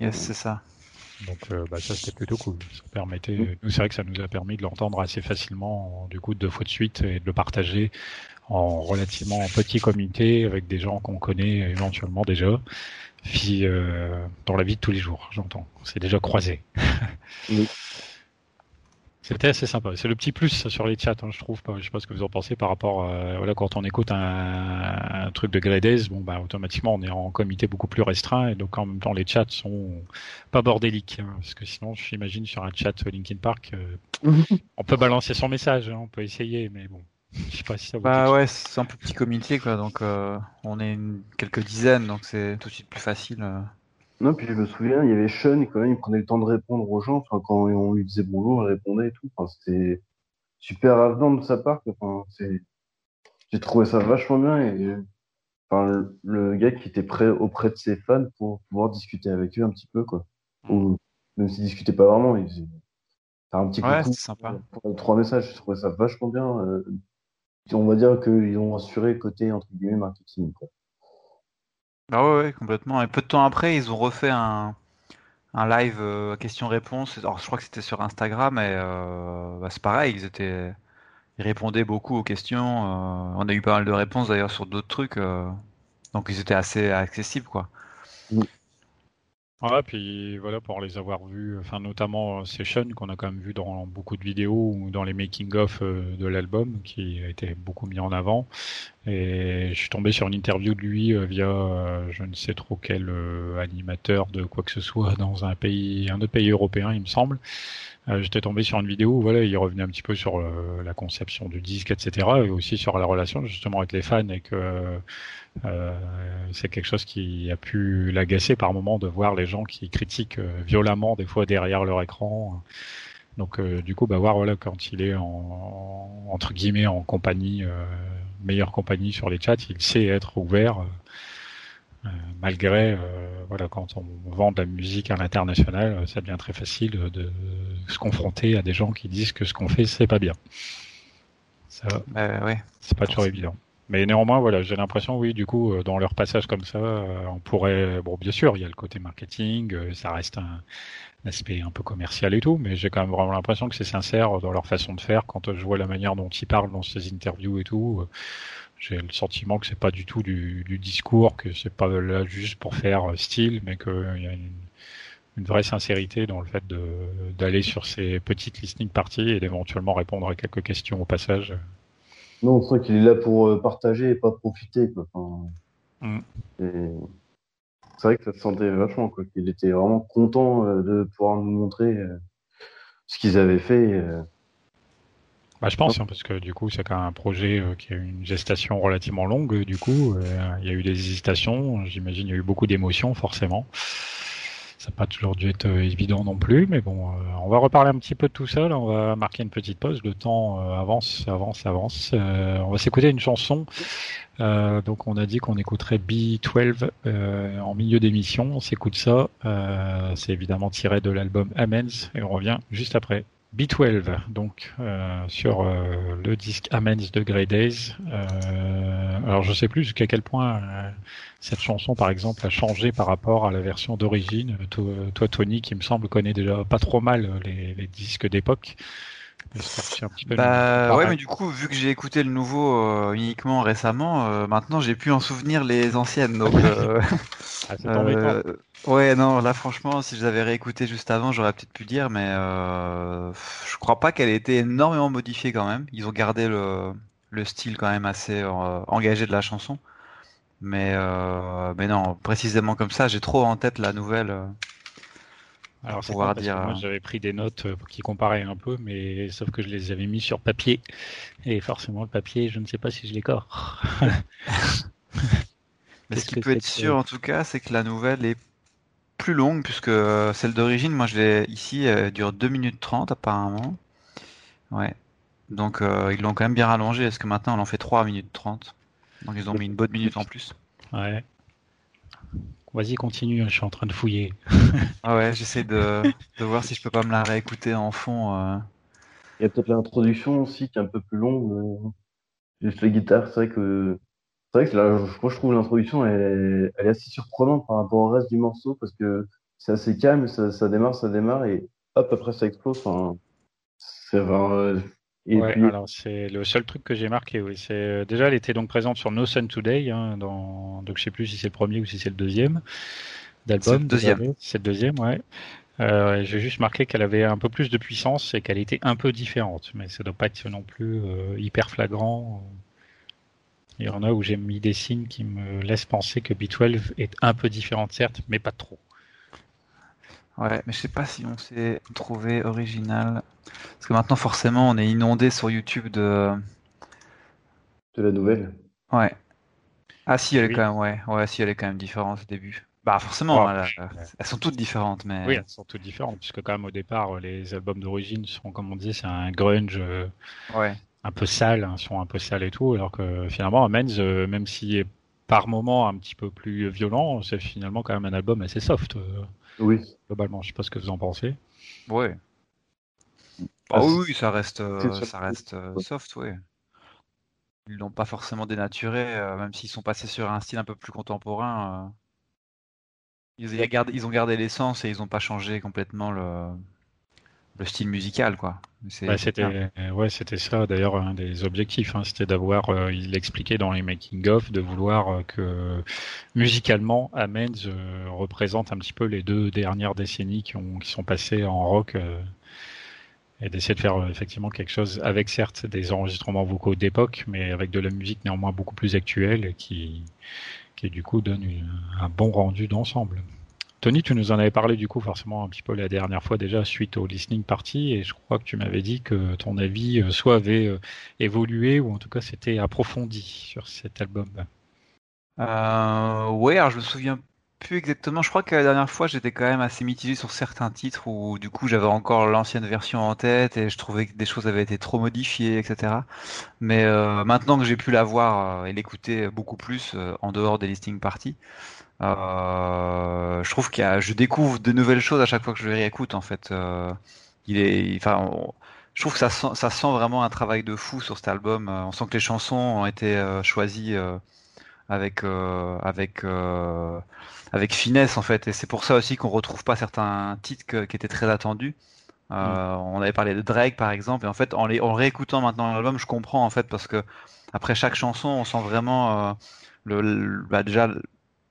Yes, c'est ça. Donc euh, bah, ça c'était plutôt cool. Ça permettait, mm. nous c'est vrai que ça nous a permis de l'entendre assez facilement, du coup deux fois de suite et de le partager en relativement petit comité avec des gens qu'on connaît éventuellement déjà, puis euh, dans la vie de tous les jours, j'entends. C'est déjà croisé. Oui. C'était assez sympa. C'est le petit plus sur les chats, hein, je trouve. Je sais pas ce que vous en pensez par rapport à voilà quand on écoute un, truc de Grades, bon bah automatiquement on est en comité beaucoup plus restreint et donc en même temps les chats sont pas bordéliques hein, parce que sinon j'imagine sur un chat Linkin Park euh, <laughs> on peut balancer son message, hein, on peut essayer mais bon. Je sais pas si ça vous Bah ouais, c'est un peu petit comité quoi, donc euh, on est quelques dizaines donc c'est tout de suite plus facile. Non, puis je me souviens, il y avait Sean, quand même, il prenait le temps de répondre aux gens. Enfin, quand on lui disait bonjour, il répondait et tout. Enfin, c'était super avenant de sa part. Enfin. J'ai trouvé ça vachement bien. Et enfin, le, gars qui était prêt auprès de ses fans pour pouvoir discuter avec eux un petit peu, quoi. Mm. Ou même s'il discutait pas vraiment, il faisait un petit ouais, coucou sympa. pour trois messages. Je trouvais ça vachement bien. Euh, on va dire qu'ils ont assuré côté entre guillemets marketing. Quoi. Ah ouais, complètement. Et peu de temps après, ils ont refait un, un live euh, question-réponse. Alors, je crois que c'était sur Instagram, et euh, bah, c'est pareil, ils étaient, ils répondaient beaucoup aux questions. Euh, on a eu pas mal de réponses d'ailleurs sur d'autres trucs, donc ils étaient assez accessibles, quoi. Ouais, puis voilà, pour les avoir vus, enfin notamment Session, qu'on a quand même vu dans beaucoup de vidéos ou dans les making-of euh, de l'album, qui a été beaucoup mis en avant. Et je suis tombé sur une interview de lui euh, via euh, je ne sais trop quel animateur de quoi que ce soit dans un pays, un autre pays européen, il me semble. J'étais tombé sur une vidéo où voilà, il revenait un petit peu sur la conception du disque, etc. Et aussi sur la relation justement avec les fans et que euh, c'est quelque chose qui a pu l'agacer par moment de voir les gens qui critiquent euh, violemment des fois derrière leur écran. Donc euh, du coup, bah voir voilà quand il est en, entre guillemets en compagnie, meilleure compagnie sur les chats, il sait être ouvert. Malgré voilà quand on vend de la musique à l'international, ça devient très facile de se confronter à des gens qui disent que ce qu'on fait c'est pas bien. Ça, ouais. c'est pas toujours évident. Mais néanmoins, voilà, j'ai l'impression, oui, du coup, euh, dans leur passage comme ça, euh, on pourrait, bon, bien sûr, il y a le côté marketing, euh, ça reste un, aspect un peu commercial et tout, mais j'ai quand même vraiment l'impression que c'est sincère dans leur façon de faire. Quand je vois la manière dont ils parlent dans ces interviews et tout, j'ai le sentiment que c'est pas du tout du, du discours, que c'est pas là juste pour faire style, mais qu'il y a une, une, vraie sincérité dans le fait d'aller sur ces petites listening parties et d'éventuellement répondre à quelques questions au passage. Non, c'est vrai qu'il est là pour euh, partager et pas profiter. Mm. C'est vrai que ça se sentait vachement. Qu'il était vraiment content euh, de pouvoir nous montrer euh, ce qu'ils avaient fait. Bah, je pense, hein, parce que du coup, c'est quand même un projet qui a eu une gestation relativement longue. Du coup, il y a eu des hésitations. J'imagine il y a eu beaucoup d'émotions, forcément. Ça n'a pas toujours dû être euh, évident non plus, mais bon, euh, on va reparler un petit peu de tout ça. Là, on va marquer une petite pause. Le temps euh, avance, avance, avance. on va s'écouter une chanson. donc, on a dit qu'on écouterait B12 en milieu d'émission. On s'écoute ça. C'est évidemment tiré de l'album Amens et on revient juste après. B12, donc euh, sur euh, le disque Amens de Grey Days. Euh, alors je sais plus jusqu'à quel point cette chanson, par exemple, a changé par rapport à la version d'origine. Toi, Tony, qui me semble connaît déjà pas trop mal les, les disques d'époque. Bah ouais, mais du coup, vu que j'ai écouté le nouveau euh, uniquement récemment, euh, maintenant j'ai pu en souvenir les anciennes. Donc, euh, <laughs> ah, ouais, non, là franchement, si je l'avais réécouté juste avant, j'aurais peut-être pu dire, mais je crois pas qu'elle ait été énormément modifiée quand même. Ils ont gardé le, le style quand même assez engagé de la chanson. Mais, mais non, précisément comme ça, j'ai trop en tête la nouvelle. Alors, c'est pouvoir dire. Moi, j'avais pris des notes euh, qui comparaient un peu, mais sauf que je les avais mis sur papier. Et forcément, le papier, je ne sais pas si je l'écorre. <laughs> mais ce qui peut être sûr, en tout cas, c'est que la nouvelle est plus longue, puisque celle d'origine, moi, je l'ai ici, elle dure 2 minutes 30 apparemment. Ouais. Donc ils l'ont quand même bien rallongé. Est-ce que maintenant on en fait 3 minutes 30 Donc ils ont mis une bonne minute en plus. Ouais. Vas-y, continue, je suis en train de fouiller. <laughs> ah ouais, j'essaie de, de, voir si je peux pas me la réécouter en fond. Il y a peut-être l'introduction aussi qui est un peu plus longue. Juste la guitare, c'est vrai que c'est vrai que là, moi je trouve l'introduction elle, elle, est assez surprenante par rapport au reste du morceau parce que c'est assez calme, ça, ça, démarre, ça démarre et hop après ça explose. Enfin, c'est euh, et ouais, alors c'est le seul truc que j'ai marqué. Oui, c'est euh, déjà elle était donc présente sur No Sun Today, hein, dans... donc je sais plus si c'est le premier ou si c'est le deuxième d'album. C'est le deuxième. C'est le deuxième, ouais. Euh, j'ai juste marqué qu'elle avait un peu plus de puissance et qu'elle était un peu différente, mais ça doit pas être non plus euh, hyper flagrant. Il y en a où j'ai mis des signes qui me laissent penser que B12 est un peu différente, certes, mais pas trop. Ouais, mais je sais pas si on s'est trouvé original. Parce que maintenant, forcément, on est inondé sur YouTube de. De la nouvelle Ouais. Ah, si, elle est quand même, ouais. Ouais, si, elle est quand même différente au début. Bah forcément, elles, sont toutes différentes, mais oui, elles sont toutes différentes puisque quand même au départ les albums d'origine sont comme on dit c'est un grunge euh, ouais. Un peu sale, un son un peu sale et tout, alors que finalement Amens, euh, même s'il est par moment un petit peu plus violent, c'est finalement quand même un album assez soft. Euh, oui. Globalement, je sais pas ce que vous en pensez. Ouais. Ah, oui, ça reste, ça reste soft, oui. Ils l'ont pas forcément dénaturé, même s'ils sont passés sur un style un peu plus contemporain. Ils, ont gardé l'essence et ils n'ont pas changé complètement le, style musical, quoi. C'était ouais, c'était ça. D'ailleurs, un des objectifs, hein, c'était d'avoir, euh, il l'expliquait dans les making of, de vouloir euh, que musicalement, Amens euh, représente un petit peu les deux dernières décennies qui ont qui sont passées en rock et d'essayer de faire effectivement quelque chose avec certes des enregistrements vocaux d'époque, mais avec de la musique néanmoins beaucoup plus actuelle et qui qui du coup donne un bon rendu d'ensemble. Tony, tu nous en avais parlé du coup forcément un petit peu la dernière fois déjà suite au listening party et je crois que tu m'avais dit que ton avis euh, soit avait euh, évolué ou en tout cas c'était approfondi sur cet album. Euh, ouais, je me souviens plus exactement. Je crois que la dernière fois, j'étais quand même assez mitigé sur certains titres où du coup j'avais encore l'ancienne version en tête et je trouvais que des choses avaient été trop modifiées, etc. Mais euh, maintenant que j'ai pu la voir euh, et l'écouter beaucoup plus euh, en dehors des listing parties, je trouve que je découvre de nouvelles choses à chaque fois que je les réécoute. En fait, il est, enfin, je trouve que ça sent, ça sent vraiment un travail de fou sur cet album. On sent que les chansons ont été choisies avec euh, avec euh, avec finesse en fait. Et c'est pour ça aussi qu'on retrouve pas certains titres qui étaient très attendus. Euh, mm. on avait parlé de Drake par exemple. Et en fait en, les, en réécoutant maintenant l'album je comprends en fait parce que après chaque chanson on sent vraiment le, bah, déjà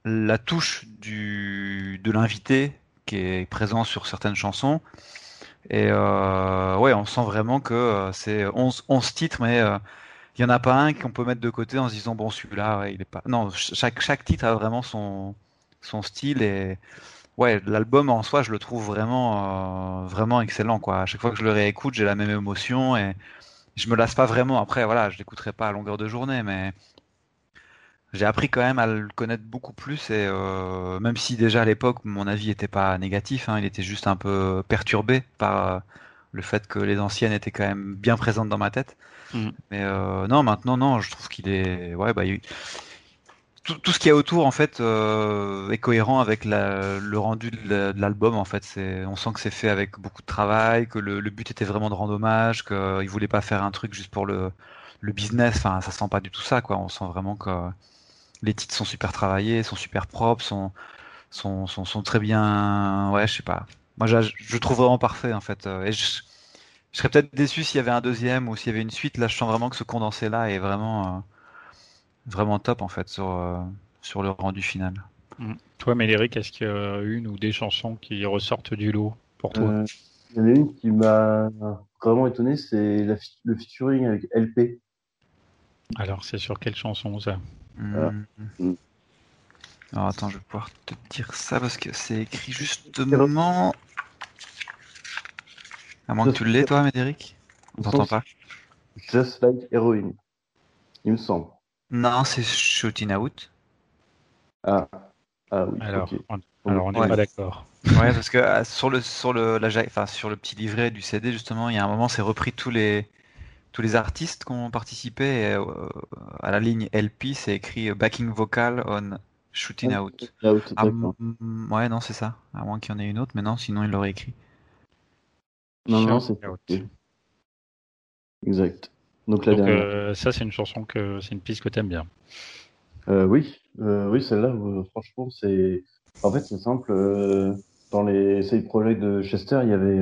la touche du de l'invité qui est présent sur certaines chansons. Et ouais on sent vraiment que c'est 11, 11 titres mais il y en a pas un qu'on peut mettre de côté en se disant bon celui-là il est pas non chaque chaque titre a vraiment son son style et ouais l'album en soi je le trouve vraiment euh, vraiment excellent quoi. À chaque fois que je le réécoute j'ai la même émotion et je me lasse pas vraiment. Après voilà je l'écouterai pas à longueur de journée mais j'ai appris quand même à le connaître beaucoup plus et euh, même si déjà à l'époque mon avis était pas négatif hein, il était juste un peu perturbé par euh, le fait que les anciennes étaient quand même bien présentes dans ma tête Mm. Mais euh, non, maintenant, non, je trouve qu'il est. Ouais, bah, tout, tout, ce qu'il y a autour, en fait, euh, est cohérent avec le rendu de l'album. En fait, on sent que c'est fait avec beaucoup de travail, que le, but était vraiment de rendre hommage, qu'il voulait pas faire un truc juste pour le, business. Enfin, ça sent pas du tout ça, quoi. On sent vraiment que les titres sont super travaillés, sont super propres, sont, sont, sont, très bien. Ouais, je sais pas. Moi, je, je trouve vraiment parfait, en fait. Je serais peut-être déçu s'il y avait un deuxième ou s'il y avait une suite. Là, je sens vraiment que ce condensé-là est vraiment, euh, vraiment top en fait sur, euh, sur le rendu final. Mm. Toi, Méléric, est-ce qu'il y a une ou des chansons qui ressortent du lot pour toi? Euh, Il y en a une qui m'a vraiment étonné, c'est le featuring avec LP. Alors, c'est sur quelle chanson ça? Mm. Mm. Alors attends, je vais pouvoir te dire ça parce que c'est écrit justement à moins que tu l'aies, toi, Médéric On t'entend pas Just Like Heroin, il me semble. Non, c'est Shooting Out. Ah, ah oui. Alors, on, n'est pas d'accord. Ouais, parce que euh, sur le sur le la, enfin, sur le petit livret du CD justement, il y a un moment, c'est repris tous les tous les artistes qui ont participé euh, à la ligne LP, c'est écrit backing vocal on shooting out. Ah, ouais, non, c'est ça. À moins qu'il y en ait une autre, mais non, sinon il l'aurait écrit. Non, non, c'est Exact. Donc, la dernière. ça, c'est une chanson que c'est une piste que t'aimes bien. oui, oui, celle-là, franchement, c'est. En fait, c'est simple. dans les side projects de Chester, il y avait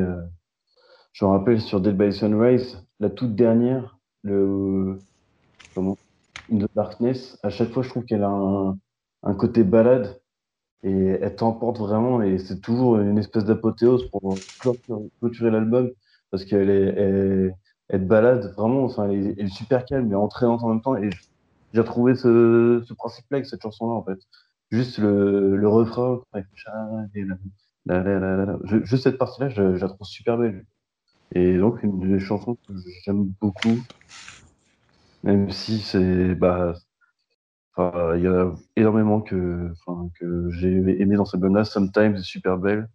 je me rappelle sur Dead by Sunrise, la toute dernière, le comment In the Darkness. À chaque fois, je trouve qu'elle a un, un, côté balade et elle t'emporte vraiment et c'est toujours une espèce d'apothéose pour clôturer l'album parce qu'elle est, elle, elle balade vraiment. Enfin, elle est, super calme mais entraînante en même temps. Et j'ai retrouvé ce, ce principe-là avec cette chanson-là en fait. Juste le, le refrain, juste cette partie-là, je, je la trouve super belle. Et donc, une des chansons que j'aime beaucoup, même si c'est. Bah, il y a énormément que, que j'ai aimé dans cette bande-là. Sometimes, c'est super belle.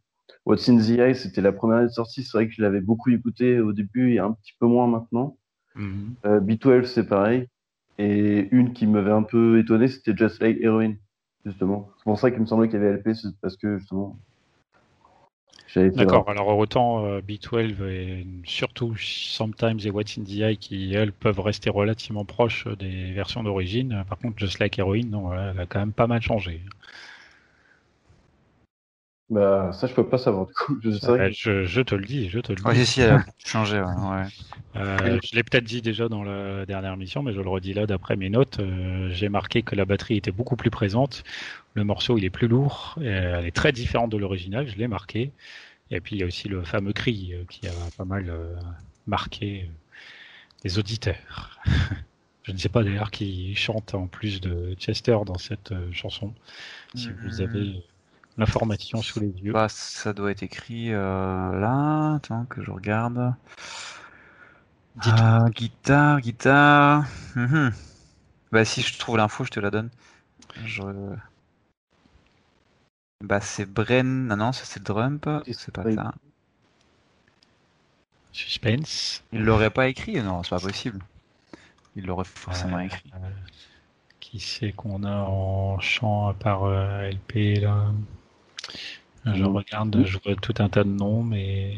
What's in the Eye, c'était la première sortie. C'est vrai que je l'avais beaucoup écouté au début et un petit peu moins maintenant. Mm-hmm. Euh, B12, c'est pareil. Et une qui m'avait un peu étonné, c'était Just Like Heroin, justement. C'est pour ça qu'il me semblait qu'il y avait LP, c'est parce que justement, D'accord, alors autant euh, B12 et surtout Sometimes et What's in the Eye qui, elles, peuvent rester relativement proches des versions d'origine. Par contre, Just Like Heroin, non, elle a quand même pas mal changé. Bah, ça, je peux pas savoir. <laughs> Je, je, te le dis, je te le dis. Oui, si, elle a <laughs> changé. Ouais. Euh, je l'ai peut-être dit déjà dans la dernière mission, mais je le redis là d'après mes notes. Euh, j'ai marqué que la batterie était beaucoup plus présente. Le morceau, il est plus lourd. elle est très différente de l'original. Je l'ai marqué. Et puis il y a aussi le fameux cri euh, qui a pas mal marqué les auditeurs. <laughs> je ne sais pas d'ailleurs qui chante en plus de Chester dans cette chanson. Si vous avez l'information sous les yeux. Bah, ça doit être écrit euh, là. Attends que je regarde. Ah, guitare, guitare. Mhm. Bah si je trouve l'info, je te la donne. Je... Bah c'est Bren. Non non, ça c'est Drump. C'est pas ça. Suspense. Il l'aurait pas écrit? Non, c'est pas possible. Il l'aurait forcément écrit. Euh, qui c'est qu'on a en chant par euh, LP là? Je regarde, je vois tout un tas de noms, mais.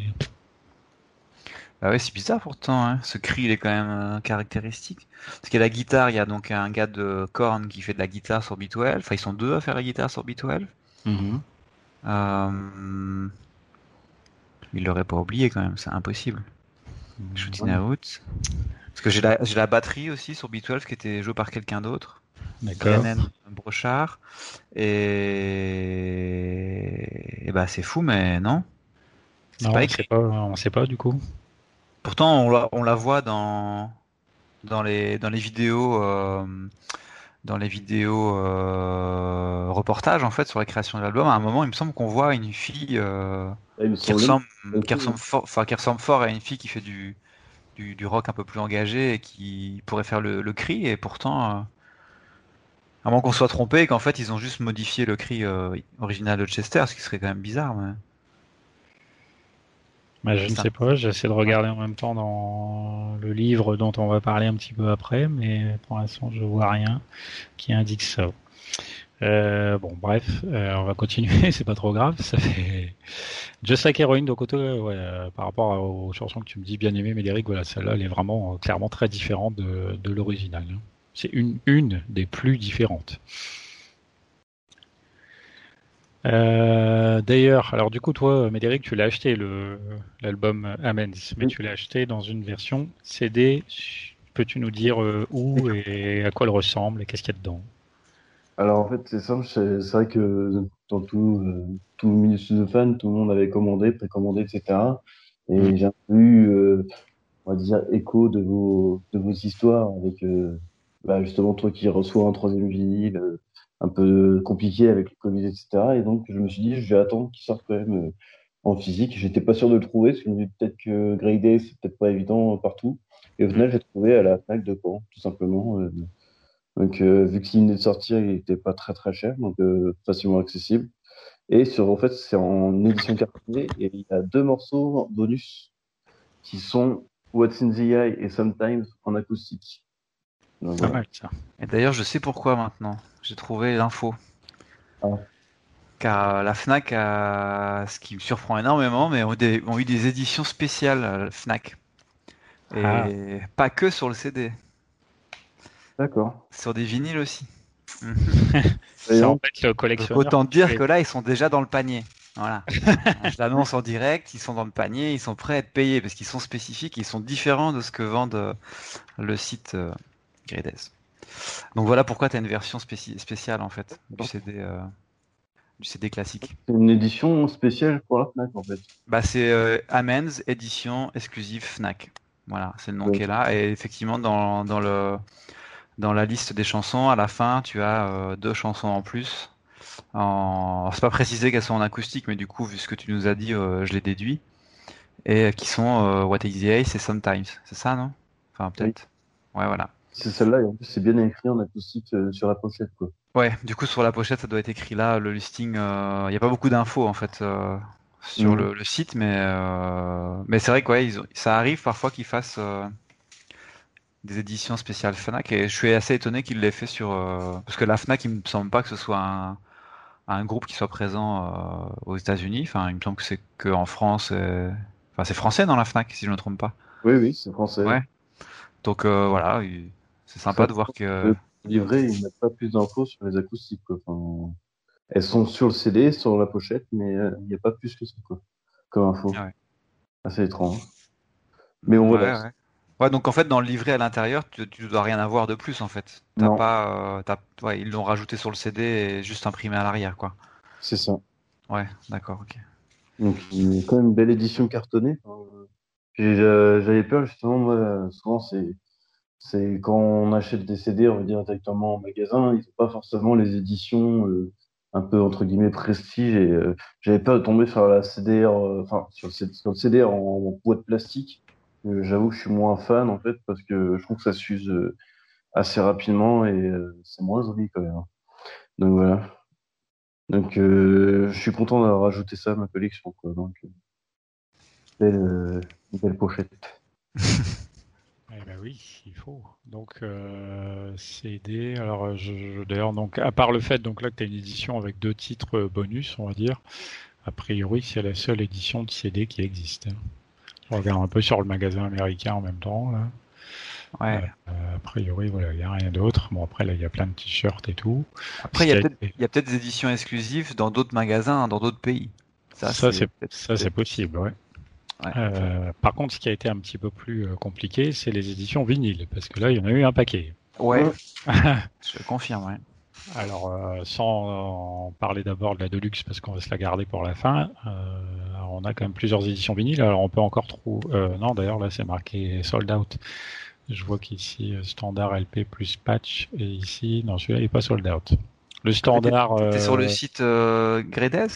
Ah ouais, c'est bizarre pourtant, hein. ce cri il est quand même euh, caractéristique. Parce qu'il y a la guitare, il y a donc un gars de Korn qui fait de la guitare sur B12. Enfin, ils sont deux à faire la guitare sur B12. Mm-hmm. Euh, il l'aurait pas oublié quand même, c'est impossible. Mm-hmm. Shooting Out. Parce que j'ai la, la batterie aussi sur B12 qui était jouée par quelqu'un d'autre. D'accord. Brochard. Et, et bah c'est fou, mais non. Non, pas on sait pas, on sait pas du coup. Pourtant, on la, on la voit dans dans les dans les vidéos euh, dans les vidéos euh, reportages en fait sur la création de l'album. À un moment, il me semble qu'on voit une fille euh, qui ressemble qui ressemble fort, enfin qui ressemble fort à une fille qui fait du du, du rock un peu plus engagé et qui pourrait faire le, le cri. Et pourtant, à moins qu'on soit trompé et qu'en fait ils ont juste modifié le cri euh, original de Chester, ce qui serait quand même bizarre. Mais... Bah, je ne sais pas, j'essaie de regarder en même temps dans le livre dont on va parler un petit peu après, mais pour l'instant je vois rien qui indique ça. Euh, bon, bref, euh, on va continuer, <laughs> c'est pas trop grave. Ça fait Just Like Heroin, donc ouais, par rapport aux chansons que tu me dis bien aimées, Médéric, voilà, celle-là, elle est vraiment clairement très différente de, de l'original. Hein. C'est une, une des plus différentes. Euh, d'ailleurs, alors du coup, toi, Médéric, tu l'as acheté l'album Amens, mais tu l'as acheté dans une version CD. Peux-tu nous dire euh, où et à quoi elle ressemble et qu'est-ce qu'il y a dedans? Alors en fait, c'est simple. C'est vrai que dans tout, euh, tout le milieu de fans, tout le monde avait commandé, précommandé, etc. Et mm. j'ai eu, on va dire, écho de vos, de vos histoires avec bah, justement toi qui reçois un troisième vinyle euh, un peu compliqué avec le Covid, etc. Et donc je me suis dit, je vais attendre qu'il sorte quand même euh, en physique. J'étais pas sûr de le trouver, parce que peut-être que Grey Day, c'est peut-être pas évident partout. Et au final, j'ai trouvé à la FNAC de Caen, tout simplement. Euh. donc, vu qu'il venait de sortir, il était pas très très cher, donc facilement accessible. Et sur, en fait, c'est en édition cartonnée et il y a deux morceaux bonus qui sont What's in the Eye et Sometimes en acoustique. Pas mal ça. Et d'ailleurs, je sais pourquoi maintenant. J'ai trouvé l'info. Ah. Car euh, la Fnac a, ce qui me surprend énormément, mais ont, des- ont eu des éditions spéciales euh, la Fnac. Et Ah. pas que sur le CD, D'accord. sur des vinyles aussi. <laughs> Ça embête le Donc, collectionneur. autant dire que là, ils sont déjà dans le panier. Voilà. <laughs> Je l'annonce en direct, ils sont dans le panier, ils sont prêts à être payés parce qu'ils sont spécifiques, ils sont différents de ce que vendent euh, le site Donc voilà pourquoi tu as une version spéci- spéciale en fait du CD, euh, du CD classique. C'est une édition spéciale pour la Fnac en fait. Bah, c'est euh, Amens édition exclusive Fnac. Voilà, c'est le nom Ouais. qui est là. Et effectivement, dans, dans, le, dans la liste des chansons, à la fin, tu as euh, deux chansons en plus. En... C'est pas précisé qu'elles sont en acoustique, mais du coup, vu ce que tu nous as dit, euh, je les déduis. Et qui sont What is the Ace et Sometimes. C'est ça, non? Enfin, peut-être. Ouais, voilà. C'est celle-là et en plus c'est bien écrit en acoustique euh, sur la pochette quoi. Ouais, du coup, sur la pochette, ça doit être écrit là, le listing. Il n'y a pas beaucoup d'infos, en fait, euh, sur Mhm. le, le site, mais, euh, mais c'est vrai que ouais, ils ont- ça arrive parfois qu'ils fassent euh, des éditions spéciales Fnac, et je suis assez étonné qu'ils l'aient fait sur... euh, parce que la Fnac, il me semble pas que ce soit un, un groupe qui soit présent euh, aux États-Unis. Enfin, il me semble que c'est qu'en France... et- Enfin, c'est français dans la Fnac, si je ne me trompe pas. Oui oui c'est français. Ouais. Donc euh, voilà, il- c'est sympa de voir que... Livré ils mettent pas plus d'infos sur les acoustiques quoi. Enfin, elles sont sur le CD, sur la pochette, mais euh, il n'y a pas plus que ça quoi. Comme info. Ah ouais. Assez étrange. Mais on Ouais, voilà. ouais. Ouais, donc en fait, dans le livret à l'intérieur, tu, tu dois rien avoir de plus en fait. T'as Non. pas, euh, ils l'ont rajouté sur le CD et juste imprimé à l'arrière, quoi. C'est ça. Ouais, d'accord, ok. Donc, il y a quand même une belle édition cartonnée. Euh, j'avais peur, justement, moi, souvent, c'est, c'est quand on achète des CD, on va dire directement en magasin, ils n'ont pas forcément les éditions euh, un peu, entre guillemets, prestige. Et euh, j'avais de tomber sur la CDR, euh, enfin, sur le, CDR en, en boîte plastique. J'avoue que je suis moins fan, en fait, parce que je trouve que ça s'use assez rapidement et c'est moins joli quand même. hein. Donc voilà. Donc je suis content d'avoir rajouté ça à ma collection. Donc, belle, belle pochette. <laughs> Ben oui, il faut. Donc euh, CD. Alors euh, je, je- d'ailleurs donc à part le fait donc là que tu as une édition avec deux titres euh, bonus, on va dire. A priori, c'est la seule édition de CD qui existe. hein. Je regarde un peu sur le magasin américain en même temps. Là. Ouais. Euh, a priori, voilà, il n'y a rien d'autre. Bon après là, il y a plein de t-shirts et tout. Après, il y a peut-être, des éditions exclusives dans d'autres magasins, dans d'autres pays. Ça, ça, c'est possible, ouais. Ouais. Euh, par contre, ce qui a été un petit peu plus euh, compliqué, c'est les éditions vinyles, parce que là, il y en a eu un paquet. Ouais, <laughs> je confirme, ouais. Alors, euh, sans en parler d'abord de la Deluxe, parce qu'on va se la garder pour la fin, euh, on a quand même plusieurs éditions vinyles. Alors, on peut encore trouver... Euh, non, d'ailleurs, là, c'est marqué sold out. Je vois qu'ici, standard LP plus patch, et ici, non, celui-là, il n'est pas sold out. Le standard... T'es sur le site euh, Gredes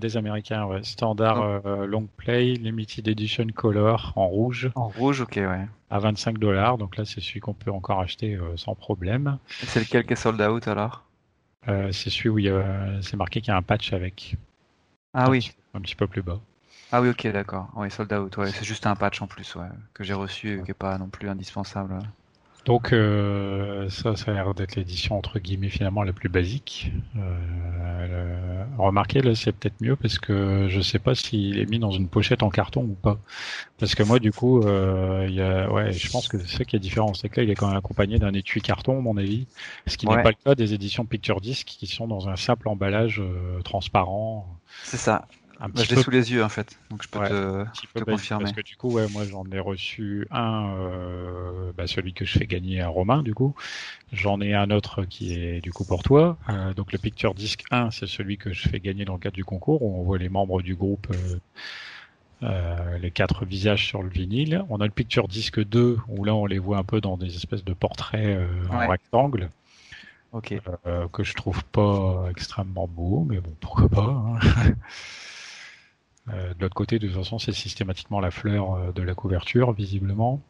des Américains, ouais. Standard euh, long play, limited edition color en rouge En rouge, ok, ouais. à 25 dollars. Donc là, c'est celui qu'on peut encore acheter euh, sans problème. C'est lequel qui est sold out alors? Euh, c'est celui où il y a- c'est marqué qu'il y a un patch avec. Ah oui, Un petit peu plus bas. ah oui, ok, d'accord. Oui, sold out, ouais. C'est juste un patch en plus, ouais, que j'ai reçu et qui est pas non plus indispensable. Donc euh, ça, ça a l'air d'être l'édition entre guillemets finalement la plus basique. Euh, le- Remarquez là, c'est peut-être mieux parce que je sais pas s'il est mis dans une pochette en carton ou pas. Parce que moi, du coup, euh, il y a, ouais, je pense que c'est ça qui est différent, c'est que là, il est quand même accompagné d'un étui carton, à mon avis, ce qui Ouais. n'est pas le cas des éditions Picture Disc qui sont dans un simple emballage euh, transparent, C'est ça. Un Bah, petit je l'ai peu sous les yeux en fait, donc je peux Ouais. te, te basique, confirmer. parce que du coup, ouais, moi j'en ai reçu un, euh, bah, celui que je fais gagner à Romain, du coup. J'en ai un autre qui est du coup pour toi. Euh, donc le Picture Disc 1, c'est celui que je fais gagner dans le cadre du concours, où on voit les membres du groupe, euh, euh, les quatre visages sur le vinyle. On a le Picture Disc 2, où là on les voit un peu dans des espèces de portraits euh, Ouais. en rectangle, Ok. euh, que je trouve pas extrêmement beau, mais bon, pourquoi pas. hein. <laughs> Euh, de l'autre côté, de toute façon, c'est systématiquement la fleur euh, de la couverture, visiblement.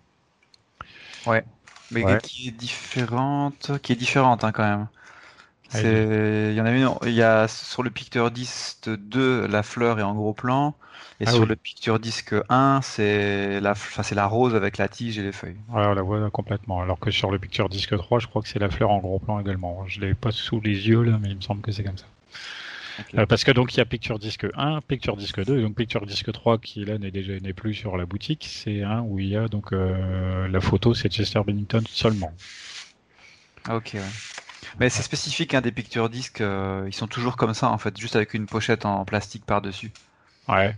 Mais Ouais. qui est différente, qui est différente hein, quand même. il y en a une, il y a sur le Picture Disc 2, la fleur est en gros plan. Et Ah sur oui. le Picture Disc 1, c'est la, enfin, c'est la rose avec la tige et les feuilles. Ouais, on la voit complètement. Alors que sur le Picture Disc 3, je crois que c'est la fleur en gros plan également. Je l'ai pas sous les yeux là, mais il me semble que c'est comme ça. Euh, parce que donc il y a Picture Disc 1, Picture Disc 2, et donc Picture Disc 3 qui là n'est déjà n'est plus sur la boutique, c'est un où il y a donc euh, la photo, c'est Chester Bennington seulement. Ok, ouais. Mais c'est spécifique, hein, des Picture Disc, euh, ils sont toujours comme ça en fait, juste avec une pochette en plastique par-dessus. Ouais.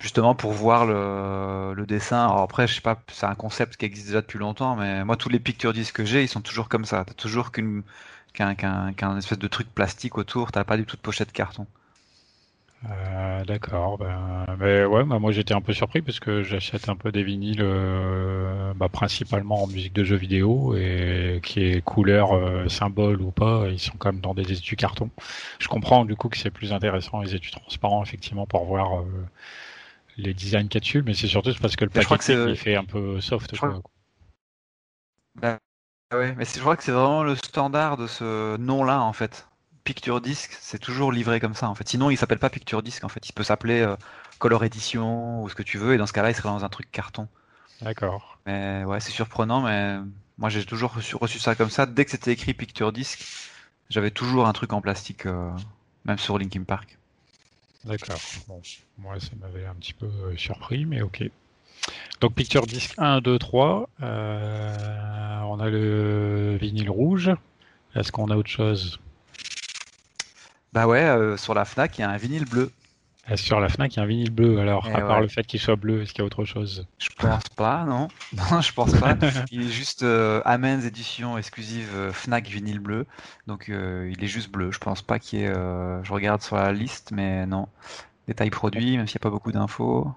Justement pour voir le, le dessin. Alors après, je sais pas, c'est un concept qui existe déjà depuis longtemps, mais moi tous les Picture Disc que j'ai, ils sont toujours comme ça. T'as toujours qu'une qu'un espèce de truc plastique autour, t'as pas du tout de pochette carton. Euh, D'accord. Ben, mais ouais, bah, moi j'étais un peu surpris parce que j'achète un peu des vinyles, euh, bah, principalement en musique de jeux vidéo et qui est couleur euh, symbole ou pas, ils sont quand même dans des étuis carton. Je comprends du coup que c'est plus intéressant les étuis transparents effectivement pour voir les designs qu'il y a dessus, mais c'est surtout parce que le packaging il fait un peu soft. je crois quoi. Bah, ouais, mais je crois que c'est vraiment le standard de ce nom-là en fait. Picture Disc, c'est toujours livré comme ça en fait. Sinon, il s'appelle pas Picture Disc en fait. Il peut s'appeler euh, Color Edition ou ce que tu veux, et dans ce cas-là, il serait dans un truc carton. D'accord. Mais ouais, c'est surprenant, mais moi j'ai toujours reçu, reçu ça comme ça. Dès que c'était écrit Picture Disc, j'avais toujours un truc en plastique, euh, même sur Linkin Park. D'accord. Bon, moi ça m'avait un petit peu euh, surpris, mais ok. Donc Picture Disc 1, 2, 3. euh, on a le vinyle rouge. Est-ce qu'on a autre chose? Bah ouais, euh, sur la Fnac, il y a un vinyle bleu. Est-ce sur la Fnac il y a un vinyle bleu Alors, Eh à part le fait qu'il soit bleu, est-ce qu'il y a autre chose? Je pense pas, non. <laughs> Non, je pense pas. <laughs> Il est juste euh, Amens édition exclusive euh, Fnac vinyle bleu. Donc euh, il est juste bleu. Je pense pas qu'il y ait. euh, Je regarde sur la liste, mais non. Détail produit, même s'il n'y a pas beaucoup d'infos.